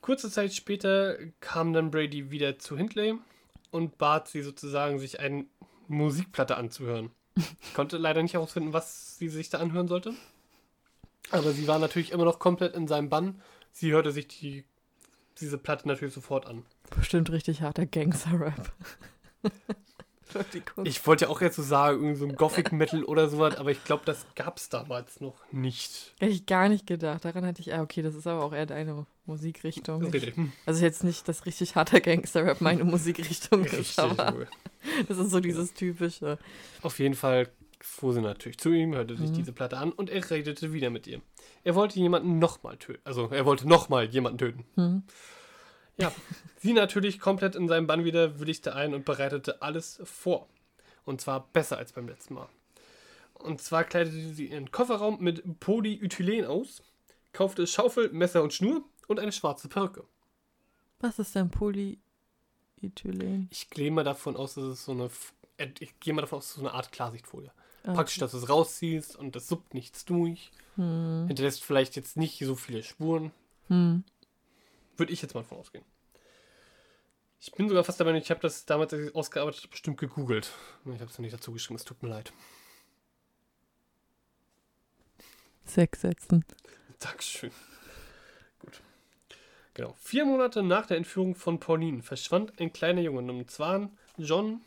Kurze Zeit später kam dann Brady wieder zu Hindley und bat sie sozusagen, sich eine Musikplatte anzuhören. Ich *laughs* konnte leider nicht herausfinden, was sie sich da anhören sollte. Aber sie war natürlich immer noch komplett in seinem Bann. Sie hörte sich die, diese Platte natürlich sofort an. Bestimmt richtig harter Gangster-Rap. *laughs* Ich wollte ja auch jetzt so sagen, irgendwie so ein Gothic Metal oder sowas, aber ich glaube, das gab es damals noch nicht. Hätte ich gar nicht gedacht. Daran hatte ich, ah, okay, das ist aber auch eher deine Musikrichtung. Richtig. Hm. Also jetzt nicht, dass richtig harter Gangster-Rap meine *laughs* Musikrichtung ist, Richtig. aber *laughs* das ist so dieses typische. Auf jeden Fall fuhr sie natürlich zu ihm, hörte sich Mhm. diese Platte an und er redete wieder mit ihr. Er wollte jemanden nochmal töten. Also er wollte nochmal jemanden töten. Hm. Ja, *laughs* sie natürlich komplett in seinem Bann wieder willigte ein und bereitete alles vor. Und zwar besser als beim letzten Mal. Und zwar kleidete sie ihren Kofferraum mit Polyethylen aus, kaufte Schaufel, Messer und Schnur und eine schwarze Perücke. Was ist denn Polyethylen? Ich gehe mal davon aus, dass es so eine. Äh, Ich gehe mal davon aus, dass es so eine Art Klarsichtfolie. Ah, Praktisch, dass du es rausziehst und das suppt nichts durch. Hm. Hinterlässt vielleicht jetzt nicht so viele Spuren. Hm. Würde ich jetzt mal von ausgehen. Ich bin sogar fast Meinung, ich habe das damals, ausgearbeitet bestimmt gegoogelt. Ich habe es noch nicht dazu geschrieben, es tut mir leid. Sechs Sätzen. Dankeschön. Gut. Genau. Vier Monate nach der Entführung von Pauline verschwand ein kleiner Junge, und zwar John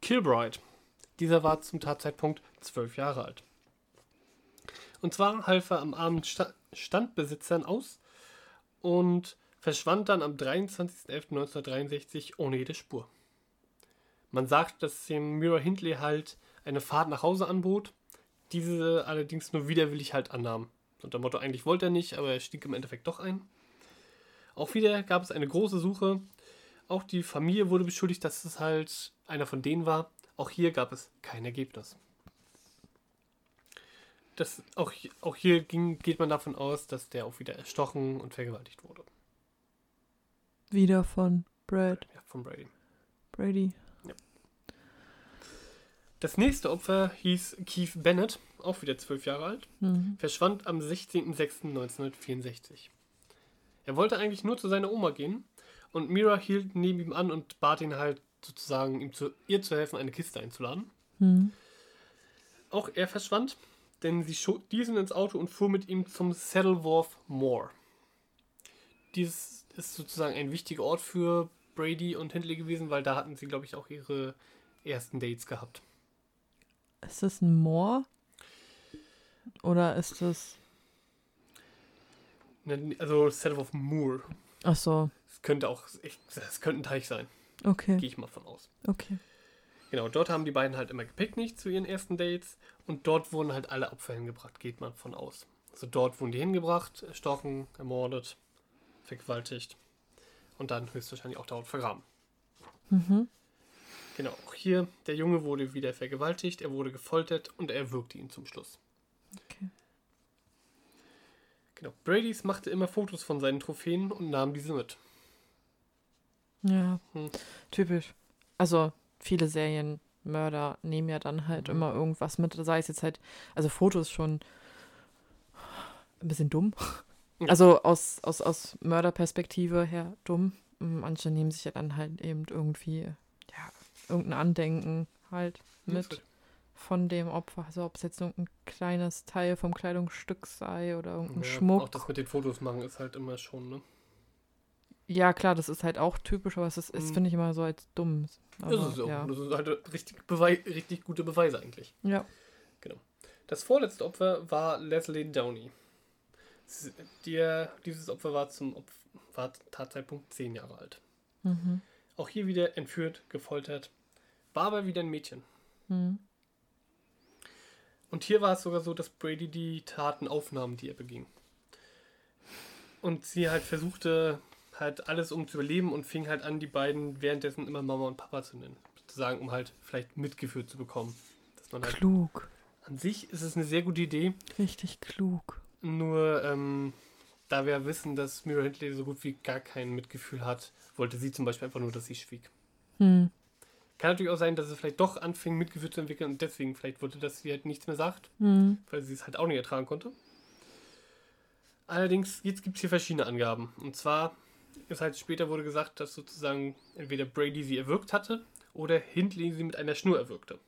Kilbride. Dieser war zum Tatzeitpunkt zwölf Jahre alt. Und zwar half er am Abend Sta Standbesitzern aus und verschwand dann am 23.11.1963 ohne jede Spur. Man sagt, dass dem Mira Hindley halt eine Fahrt nach Hause anbot, diese allerdings nur widerwillig halt annahm. Und der Motto, eigentlich wollte er nicht, aber er stieg im Endeffekt doch ein. Auch wieder gab es eine große Suche. Auch die Familie wurde beschuldigt, dass es halt einer von denen war. Auch hier gab es kein Ergebnis. Das, auch, auch hier ging, geht man davon aus, dass der auch wieder erstochen und vergewaltigt wurde. Wieder von Brad Ja, von Brady. Brady. Das nächste Opfer hieß Keith Bennett, auch wieder zwölf Jahre alt. Mhm. verschwand am 16.06.1964. Er wollte eigentlich nur zu seiner Oma gehen und Mira hielt neben ihm an und bat ihn halt sozusagen, ihm zu, ihr zu helfen, eine Kiste einzuladen. Mhm. Auch er verschwand, denn sie schob diesen ins Auto und fuhr mit ihm zum Saddleworth Moor. Dies ist sozusagen ein wichtiger Ort für Brady und Hindley gewesen, weil da hatten sie, glaube ich, auch ihre ersten Dates gehabt. Ist das ein Moor? Oder ist das. Ne, Also Saddleworth Moor. Ach so, Es könnte auch, es könnte ein Teich sein, okay, gehe ich mal von aus. okay. Genau, dort haben die beiden halt immer gepicknickt zu ihren ersten Dates und dort wurden halt alle Opfer hingebracht, geht man von aus. Also dort wurden die hingebracht, erstochen, ermordet, vergewaltigt und dann höchstwahrscheinlich auch dort vergraben. Mhm. Genau, auch hier, der Junge wurde wieder vergewaltigt, er wurde gefoltert und er erwürgte ihn zum Schluss. Okay. Genau, Bradys machte immer Fotos von seinen Trophäen und nahm diese mit. Ja, Hm. typisch. Also, viele Serienmörder nehmen ja dann halt Mhm. immer irgendwas mit. Sei es jetzt halt, also Fotos schon ein bisschen dumm. Ja. Also aus, aus, aus Mörderperspektive her dumm. Manche nehmen sich ja dann halt eben irgendwie, ja, irgendein Andenken halt mit von dem Opfer. Also ob es jetzt irgendein kleines Teil vom Kleidungsstück sei oder irgendein Ja, Schmuck. Auch das mit den Fotos machen ist halt immer schon, ne? Ja, klar, das ist halt auch typisch, aber es ist, ist Mhm. finde ich immer so als dumm. Aber, ist es auch. ja. Das ist halt richtig, Bewei richtig gute Beweise eigentlich. ja. Das vorletzte Opfer war Leslie Downey. Der, dieses Opfer war zum Opf war Tatzeitpunkt 10 Jahre alt. Mhm. Auch hier wieder entführt, gefoltert, war aber wieder ein Mädchen. Mhm. Und hier war es sogar so, dass Brady die Taten aufnahm, die er beging. Und sie halt versuchte halt alles um zu überleben und fing halt an, die beiden währenddessen immer Mama und Papa zu nennen. Sozusagen, um halt vielleicht Mitgefühl zu bekommen. Halt Klug. an sich ist es eine sehr gute Idee, Richtig klug. nur ähm, da wir wissen, dass Mira Hindley so gut wie gar kein Mitgefühl hat, wollte sie zum Beispiel einfach nur, dass sie schwieg. Hm. Kann natürlich auch sein, dass es vielleicht doch anfing, Mitgefühl zu entwickeln und deswegen vielleicht wollte, dass sie halt nichts mehr sagt, Hm. weil sie es halt auch nicht ertragen konnte. Allerdings, jetzt gibt es hier verschiedene Angaben. Und zwar ist halt später wurde gesagt, dass sozusagen entweder Brady sie erwürgt hatte oder Hindley sie mit einer Schnur erwürgte.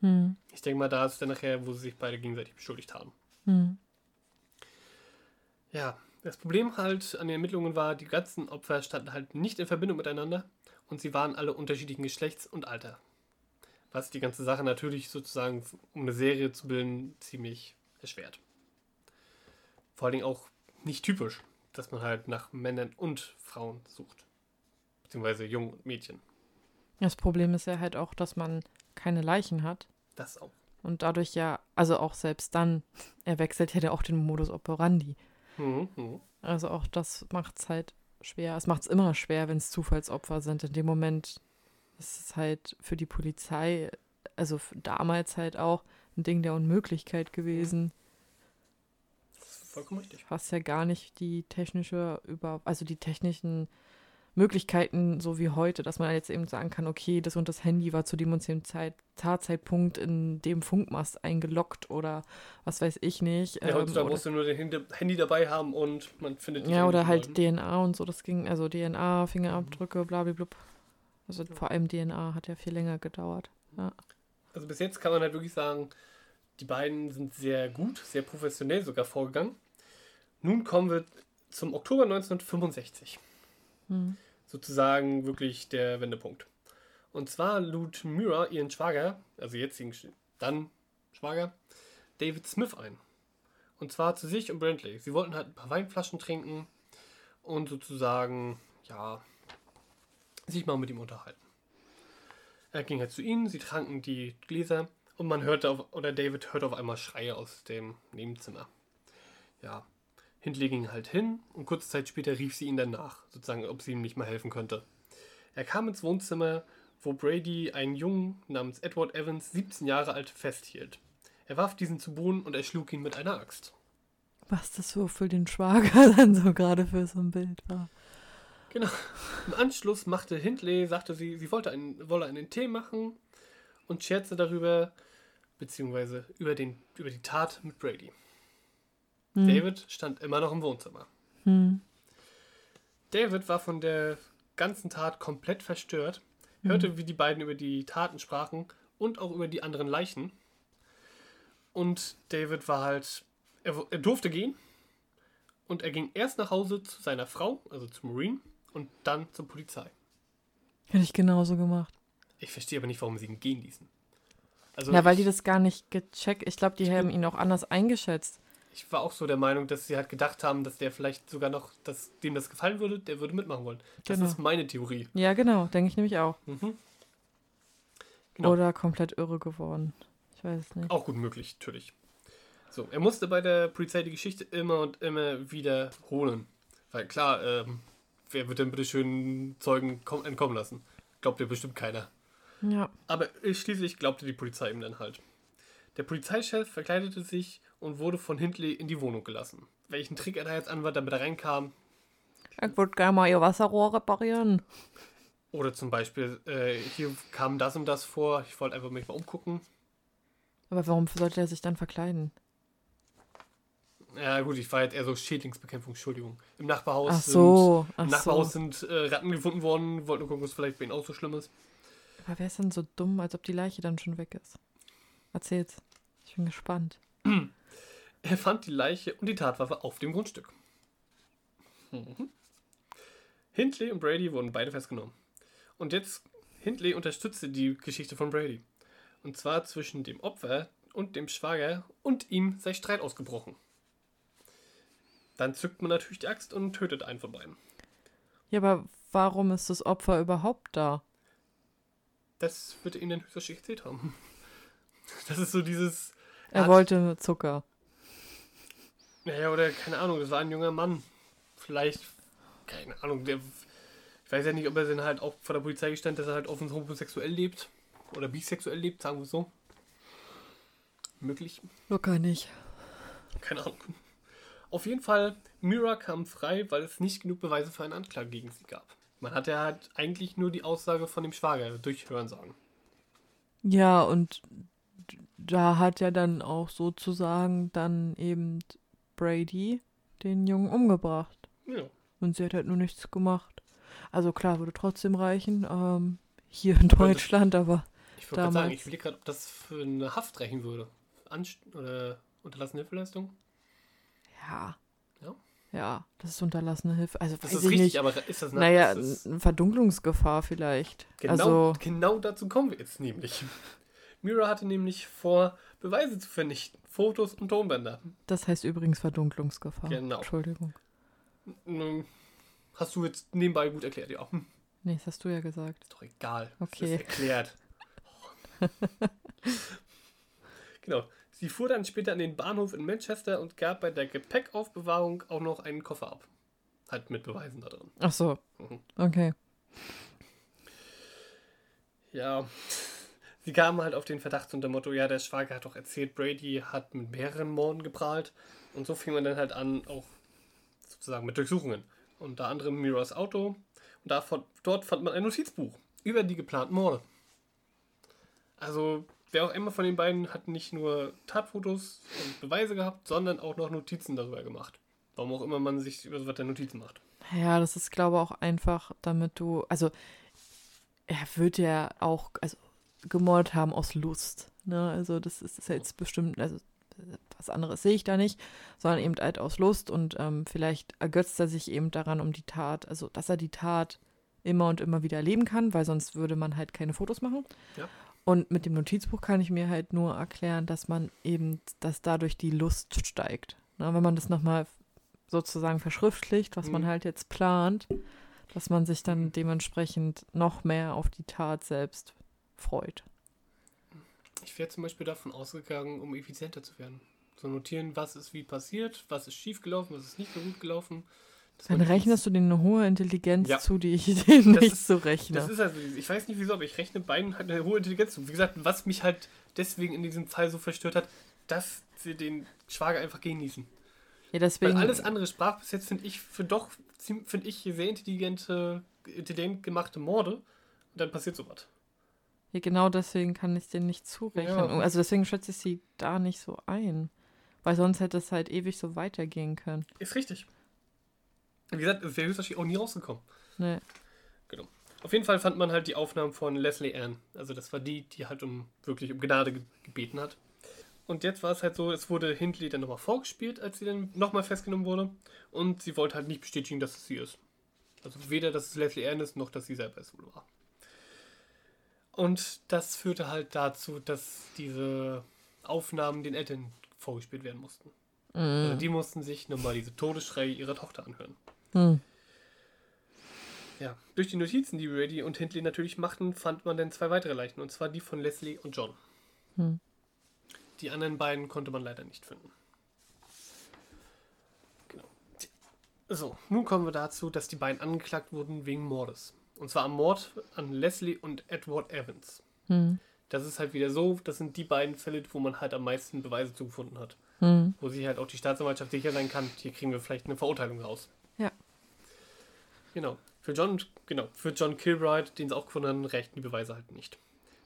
Hm. Ich denke mal, da ist dann nachher, wo sie sich beide gegenseitig beschuldigt haben. Hm. Ja, das Problem halt an den Ermittlungen war, die ganzen Opfer standen halt nicht in Verbindung miteinander und sie waren alle unterschiedlichen Geschlechts und Alter. Was die ganze Sache natürlich sozusagen, um eine Serie zu bilden, ziemlich erschwert. Vor allen Dingen auch nicht typisch, dass man halt nach Männern und Frauen sucht. Beziehungsweise Jungen und Mädchen. Das Problem ist ja halt auch, dass man keine Leichen hat. Das auch. Und dadurch ja, also auch selbst dann, *laughs* er wechselt ja auch den Modus operandi. Mhm, mhm. Also auch das macht es halt schwer. Es macht es immer schwer, wenn es Zufallsopfer sind. In dem Moment ist es halt für die Polizei, also damals halt auch ein Ding der Unmöglichkeit gewesen. Ist vollkommen richtig. Fast ja gar nicht die technische über, also die technischen Möglichkeiten, so wie heute, dass man jetzt eben sagen kann, okay, das und das Handy war zu dem und dem Zeit, Tatzeitpunkt in dem Funkmast eingeloggt oder was weiß ich nicht. Ja, ähm, heutzutage oder- musst du nur den Hand- Handy dabei haben und man findet Ja, oder halt Leuten. DNA und so, das ging, also DNA, Fingerabdrücke, blablabla. Also vor allem DNA hat ja viel länger gedauert. Also bis jetzt kann man halt wirklich sagen, die beiden sind sehr gut, sehr professionell sogar vorgegangen. Nun kommen wir zum Oktober 1965. Hm. Sozusagen wirklich der Wendepunkt. Und zwar lud Myra ihren Schwager, also jetzigen dann Schwager, David Smith ein. Und zwar zu sich und Brantley. Sie wollten halt ein paar Weinflaschen trinken und sozusagen, ja, sich mal mit ihm unterhalten. Er ging halt zu ihnen, sie tranken die Gläser und man hörte auf, oder David hörte auf einmal Schreie aus dem Nebenzimmer. Ja, Hindley ging halt hin und kurze Zeit später rief sie ihn dann nach, sozusagen, ob sie ihm nicht mal helfen könnte. Er kam ins Wohnzimmer, wo Brady einen Jungen namens Edward Evans, 17 Jahre alt, festhielt. Er warf diesen zu Boden und erschlug ihn mit einer Axt. Was das so für den Schwager *laughs* dann so gerade für so ein Bild war. Genau. Im Anschluss machte Hindley, sagte sie, sie wollte einen, wolle einen Tee machen und scherzte darüber, beziehungsweise über, den, über die Tat mit Brady. Hm. David stand immer noch im Wohnzimmer. Hm. David war von der ganzen Tat komplett verstört, hörte, wie die beiden über die Taten sprachen und auch über die anderen Leichen. Und David war halt, er, er durfte gehen und er ging erst nach Hause zu seiner Frau, also zu Maureen, und dann zur Polizei. Hätte ich genauso gemacht. Ich verstehe aber nicht, warum sie ihn gehen ließen. Also ja, weil die das gar nicht gecheckt. Ich glaube, die haben ihn auch anders eingeschätzt. Ich war auch so der Meinung, dass sie halt gedacht haben, dass der vielleicht sogar noch, dass dem das gefallen würde, der würde mitmachen wollen. Das Genau. ist meine Theorie. Ja, genau, denke ich nämlich auch. Mhm. Genau. Oder komplett irre geworden. Ich weiß es nicht. Auch gut möglich, natürlich. So, er musste bei der Polizei die Geschichte immer und immer wiederholen. Weil klar, ähm, wer wird denn bitte schön Zeugen kom- entkommen lassen? Glaubt ihr bestimmt keiner. Ja. Aber schließlich glaubte die Polizei ihm dann halt. Der Polizeichef verkleidete sich und wurde von Hindley in die Wohnung gelassen. Welchen Trick er da jetzt anwandte, damit er reinkam, Ich würde gerne mal ihr Wasserrohr reparieren. oder zum Beispiel, äh, hier kam das und das vor, ich wollte einfach mich mal umgucken. Aber warum sollte er sich dann verkleiden? Ja gut, ich war jetzt eher so Schädlingsbekämpfung, Entschuldigung. Im Nachbarhaus Ach sind so, ach Im so. Nachbarhaus sind äh, Ratten gefunden worden, wollten nur gucken, was vielleicht bei ihnen auch so schlimm ist. Aber wer ist denn so dumm, als ob die Leiche dann schon weg ist? Erzähl's. Ich bin gespannt. *clears throat* Er fand die Leiche und die Tatwaffe auf dem Grundstück. Mhm. Hindley und Brady wurden beide festgenommen. Und jetzt, Hindley unterstützte die Geschichte von Brady. Und zwar zwischen dem Opfer und dem Schwager und ihm sei Streit ausgebrochen. Dann zückt man natürlich die Axt und tötet einen von beiden. Ja, aber warum ist das Opfer überhaupt da? Das wird er ihnen höchstwahrscheinlich erzählt haben. *laughs* Das ist so dieses, Er Hat- wollte Zucker. Naja, oder keine Ahnung, das war ein junger Mann. Vielleicht, keine Ahnung, der. Ich weiß ja nicht, ob er dann halt auch vor der Polizei gestand, dass er halt offen homosexuell lebt. Oder bisexuell lebt, sagen wir so. Möglich. Locker nicht. Keine Ahnung. Auf jeden Fall, Mira kam frei, weil es nicht genug Beweise für eine Anklage gegen sie gab. Man hatte ja halt eigentlich nur die Aussage von dem Schwager durch Hörensagen. Ja, und da hat ja dann auch sozusagen dann eben Brady den Jungen umgebracht. Ja. Und sie hat halt nur nichts gemacht. Also klar, würde trotzdem reichen. Ähm, hier in Deutschland, aber Ich wollte gerade sagen, ich überlege gerade, ob das für eine Haft reichen würde. Anst oder unterlassene Hilfeleistung? ja. Ja. Ja, das ist unterlassene Hilfe. Also Das weiß ist ich richtig, nicht. aber ist das eine Naja, ist eine Verdunklungsgefahr vielleicht. Genau, Also, genau dazu kommen wir jetzt nämlich. Mira hatte nämlich vor, Beweise zu vernichten. Fotos und Tonbänder. das heißt übrigens Verdunklungsgefahr. Genau. Entschuldigung. Hast du jetzt nebenbei gut erklärt, ja. Nee, das hast du ja gesagt. Ist doch egal. Okay. Das ist erklärt. *laughs* genau. Sie fuhr dann später an den Bahnhof in Manchester und gab bei der Gepäckaufbewahrung auch noch einen Koffer ab. Halt mit Beweisen da drin. Ach so. Mhm. Okay. Ja. Sie kamen halt auf den Verdacht unter dem Motto, ja, der Schwager hat doch erzählt, Brady hat mit mehreren Morden geprahlt. Und so fing man dann halt an, auch sozusagen mit Durchsuchungen. Unter anderem Miras Auto. Und davon, dort fand man ein Notizbuch über die geplanten Morde. Also, wer auch immer von den beiden hat nicht nur Tatfotos und Beweise gehabt, sondern auch noch Notizen darüber gemacht. Warum auch immer man sich über so was der Notizen macht. Ja, das ist, glaube ich, auch einfach, damit du, also er wird ja auch, also gemordet haben aus Lust. Ne? Also das ist, ist jetzt bestimmt, also was anderes sehe ich da nicht, sondern eben halt aus Lust und ähm, vielleicht ergötzt er sich eben daran um die Tat, also dass er die Tat immer und immer wieder erleben kann, weil sonst würde man halt keine Fotos machen. Ja. Und mit dem Notizbuch kann ich mir halt nur erklären, dass man eben, dass dadurch die Lust steigt. Ne? Wenn man das nochmal sozusagen verschriftlicht, was man Mhm. halt jetzt plant, dass man sich dann dementsprechend noch mehr auf die Tat selbst freut. Ich wäre zum Beispiel davon ausgegangen, um effizienter zu werden. So notieren, was ist wie passiert, was ist schief gelaufen, was ist nicht so gut gelaufen. Dass Dann rechnest du denen eine hohe Intelligenz Ja. zu, die ich *laughs* denen Das nicht ist- so rechne. Das ist also, ich weiß nicht wieso, aber ich rechne beiden halt eine hohe Intelligenz zu. Wie gesagt, was mich halt deswegen in diesem Fall so verstört hat, dass sie den Schwager einfach genießen. ja, Weil deswegen, alles andere sprach bis jetzt, finde ich, für doch, finde ich, sehr intelligente, intelligent gemachte Morde. Und dann passiert sowas. Ja, genau deswegen kann ich denen nicht zurechnen. Ja. Also deswegen schätze ich sie da nicht so ein. Weil sonst hätte es halt ewig so weitergehen können. Ist richtig. Wie gesagt, es wäre höchstwahrscheinlich auch nie rausgekommen. Ne. Auf jeden Fall fand man halt die Aufnahmen von Leslie Ann. Also das war die, die halt um wirklich um Gnade ge gebeten hat. Und jetzt war es halt so, es wurde Hindley dann nochmal vorgespielt, als sie dann nochmal festgenommen wurde. Und sie wollte halt nicht bestätigen, dass es sie ist. Also weder, dass es Leslie Ann ist, noch, dass sie selber es wohl war. Und das führte halt dazu, dass diese Aufnahmen den Eltern vorgespielt werden mussten. Also Mhm. die mussten sich nochmal diese Todesschreie ihrer Tochter anhören. Hm. Ja, durch die Notizen, die Brady und Hindley natürlich machten, fand man dann zwei weitere Leichen, und zwar die von Leslie und John. Hm. Die anderen beiden konnte man leider nicht finden. Genau. So, nun kommen wir dazu, dass die beiden angeklagt wurden wegen Mordes. Und zwar am Mord an Leslie und Edward Evans. Hm. Das ist halt wieder so, das sind die beiden Fälle, wo man halt am meisten Beweise zugefunden hat. Hm. Wo sich halt auch die Staatsanwaltschaft sicher sein kann, hier kriegen wir vielleicht eine Verurteilung raus. Ja. Genau. Für John, genau, für John Kilbride, den sie auch gefunden haben, reichten die Beweise halt nicht.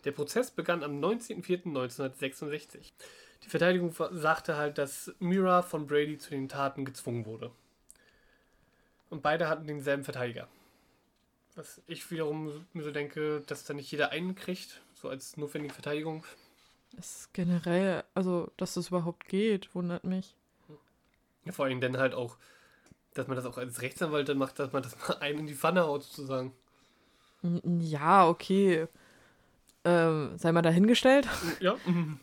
Der Prozess begann am 19.04.1966. Die Verteidigung sagte halt, dass Mira von Brady zu den Taten gezwungen wurde. Und beide hatten denselben Verteidiger. Was ich wiederum mir so denke, dass da nicht jeder einen kriegt, so als notwendige Verteidigung. Ist generell, also dass das überhaupt geht, wundert mich. Ja, vor allem dann halt auch, dass man das auch als Rechtsanwalt dann macht, dass man das mal einen in die Pfanne haut, sozusagen. Ja, okay. Ähm, sei mal dahingestellt. *laughs* Ja. mhm.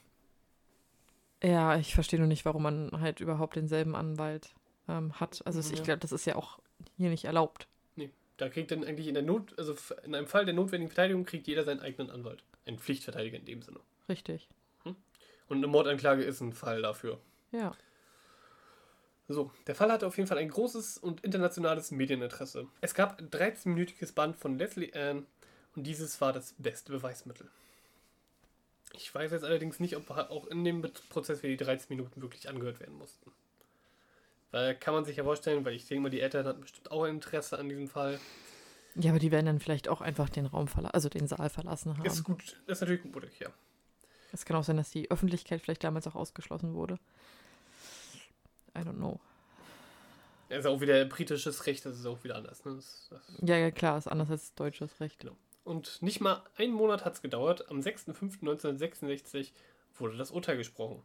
Ja, ich verstehe nur nicht, warum man halt überhaupt denselben Anwalt ähm, hat. Also es- ich glaube, das ist ja auch hier nicht erlaubt. Da kriegt dann eigentlich in der Not, also in einem Fall der notwendigen Verteidigung kriegt jeder seinen eigenen Anwalt. Ein Pflichtverteidiger in dem Sinne. Richtig. Und eine Mordanklage ist ein Fall dafür. Ja. So, der Fall hatte auf jeden Fall ein großes und internationales Medieninteresse. Es gab ein 13-minütiges Band von Leslie Ann und dieses war das beste Beweismittel. Ich weiß jetzt allerdings nicht, ob auch in dem Prozess wir die 13 Minuten wirklich angehört werden mussten. Weil kann man sich ja vorstellen, weil ich denke mal, die Eltern hatten bestimmt auch Interesse an diesem Fall. Ja, aber die werden dann vielleicht auch einfach den Raum verlassen, also den Saal verlassen haben. Ist gut, ist natürlich gut möglich, ja. Es kann auch sein, dass die Öffentlichkeit vielleicht damals auch ausgeschlossen wurde. I don't know. Ja, ist auch wieder britisches Recht, das ist auch wieder anders. Ne? Das, das ja, ja, klar, ist anders als deutsches Recht. Genau. Und nicht mal einen Monat hat es gedauert. Am 6.5.1966 wurde das Urteil gesprochen.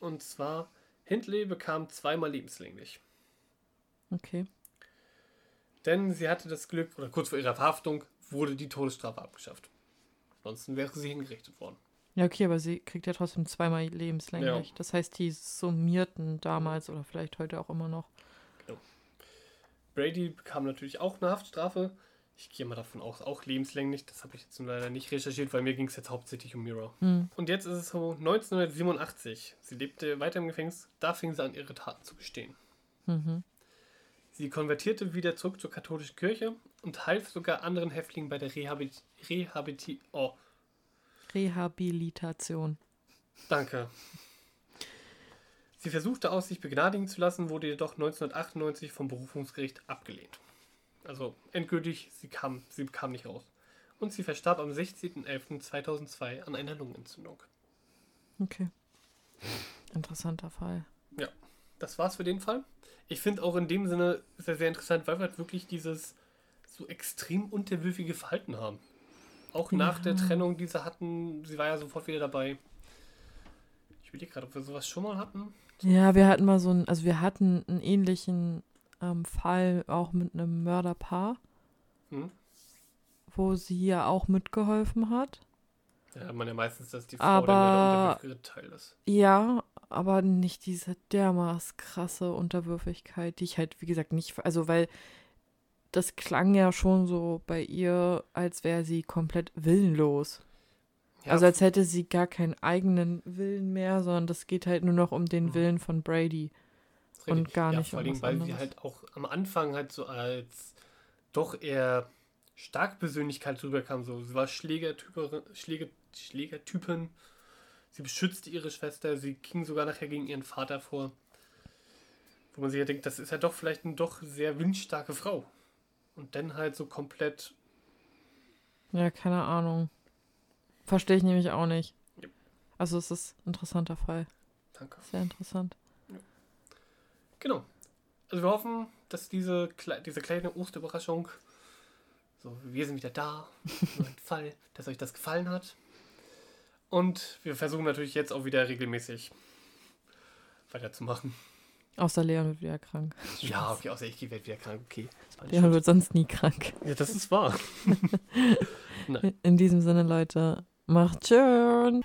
Und zwar, Hindley bekam zweimal lebenslänglich. Okay. Denn sie hatte das Glück, oder kurz vor ihrer Verhaftung, wurde die Todesstrafe abgeschafft. Ansonsten wäre sie hingerichtet worden. Ja, okay, aber sie kriegt ja trotzdem zweimal lebenslänglich. Ja. Das heißt, die summierten damals oder vielleicht heute auch immer noch. Genau. Brady bekam natürlich auch eine Haftstrafe. Ich gehe mal davon aus, auch lebenslänglich. Das habe ich jetzt leider nicht recherchiert, weil mir ging es jetzt hauptsächlich um Mira. Hm. Und jetzt ist es so 1987. Sie lebte weiter im Gefängnis. Da fing sie an, ihre Taten zu gestehen. Mhm. Sie konvertierte wieder zurück zur katholischen Kirche und half sogar anderen Häftlingen bei der Rehabilit Rehabilit oh, Rehabilitation. Danke. Sie versuchte aus, sich begnadigen zu lassen, wurde jedoch 1998 vom Berufungsgericht abgelehnt. Also endgültig, sie kam, sie kam nicht raus. Und sie verstarb am 16.11.2002 an einer Lungenentzündung. Okay. Interessanter Fall. Ja, das war's für den Fall. Ich finde auch in dem Sinne sehr, sehr interessant, weil wir halt wirklich dieses so extrem unterwürfige Verhalten haben. Auch ja. nach der Trennung, die sie hatten, sie war ja sofort wieder dabei. Ich will gerade, ob wir sowas schon mal hatten. Ja, wir hatten mal so einen, also wir hatten einen ähnlichen ähm, Fall auch mit einem Mörderpaar, hm? wo sie ja auch mitgeholfen hat. Ja, man ja meistens, dass die Frau aber, der Teil ist. Ja, aber nicht diese dermaßen krasse Unterwürfigkeit, die ich halt, wie gesagt, nicht, also weil das klang ja schon so bei ihr, als wäre sie komplett willenlos. Ja. Also als hätte sie gar keinen eigenen Willen mehr, sondern das geht halt nur noch um den mhm. Willen von Brady. Und gar ja, nicht vor allem, weil anderes. sie halt auch am Anfang halt so als doch eher stark Persönlichkeit rüberkam. So, sie war Schlägertyperin, Schläger, Schlägertypin. Sie beschützte ihre Schwester. Sie ging sogar nachher gegen ihren Vater vor. Wo man sich ja denkt, das ist ja doch vielleicht eine doch sehr windstarke Frau. Und dann halt so komplett. Ja, keine Ahnung. Verstehe ich nämlich auch nicht. Ja. Also es ist ein interessanter Fall. Danke. Sehr interessant. Genau. Also wir hoffen, dass diese, diese kleine Osterüberraschung, so wir sind wieder da, *laughs* Fall, dass euch das gefallen hat. Und wir versuchen natürlich jetzt auch wieder regelmäßig weiterzumachen. Außer Leon wird wieder krank. *laughs* Ja, okay, außer ich werde wieder krank, okay. Leon wird sonst nie krank. Ja, das ist wahr. *laughs* In diesem Sinne, Leute, macht schön.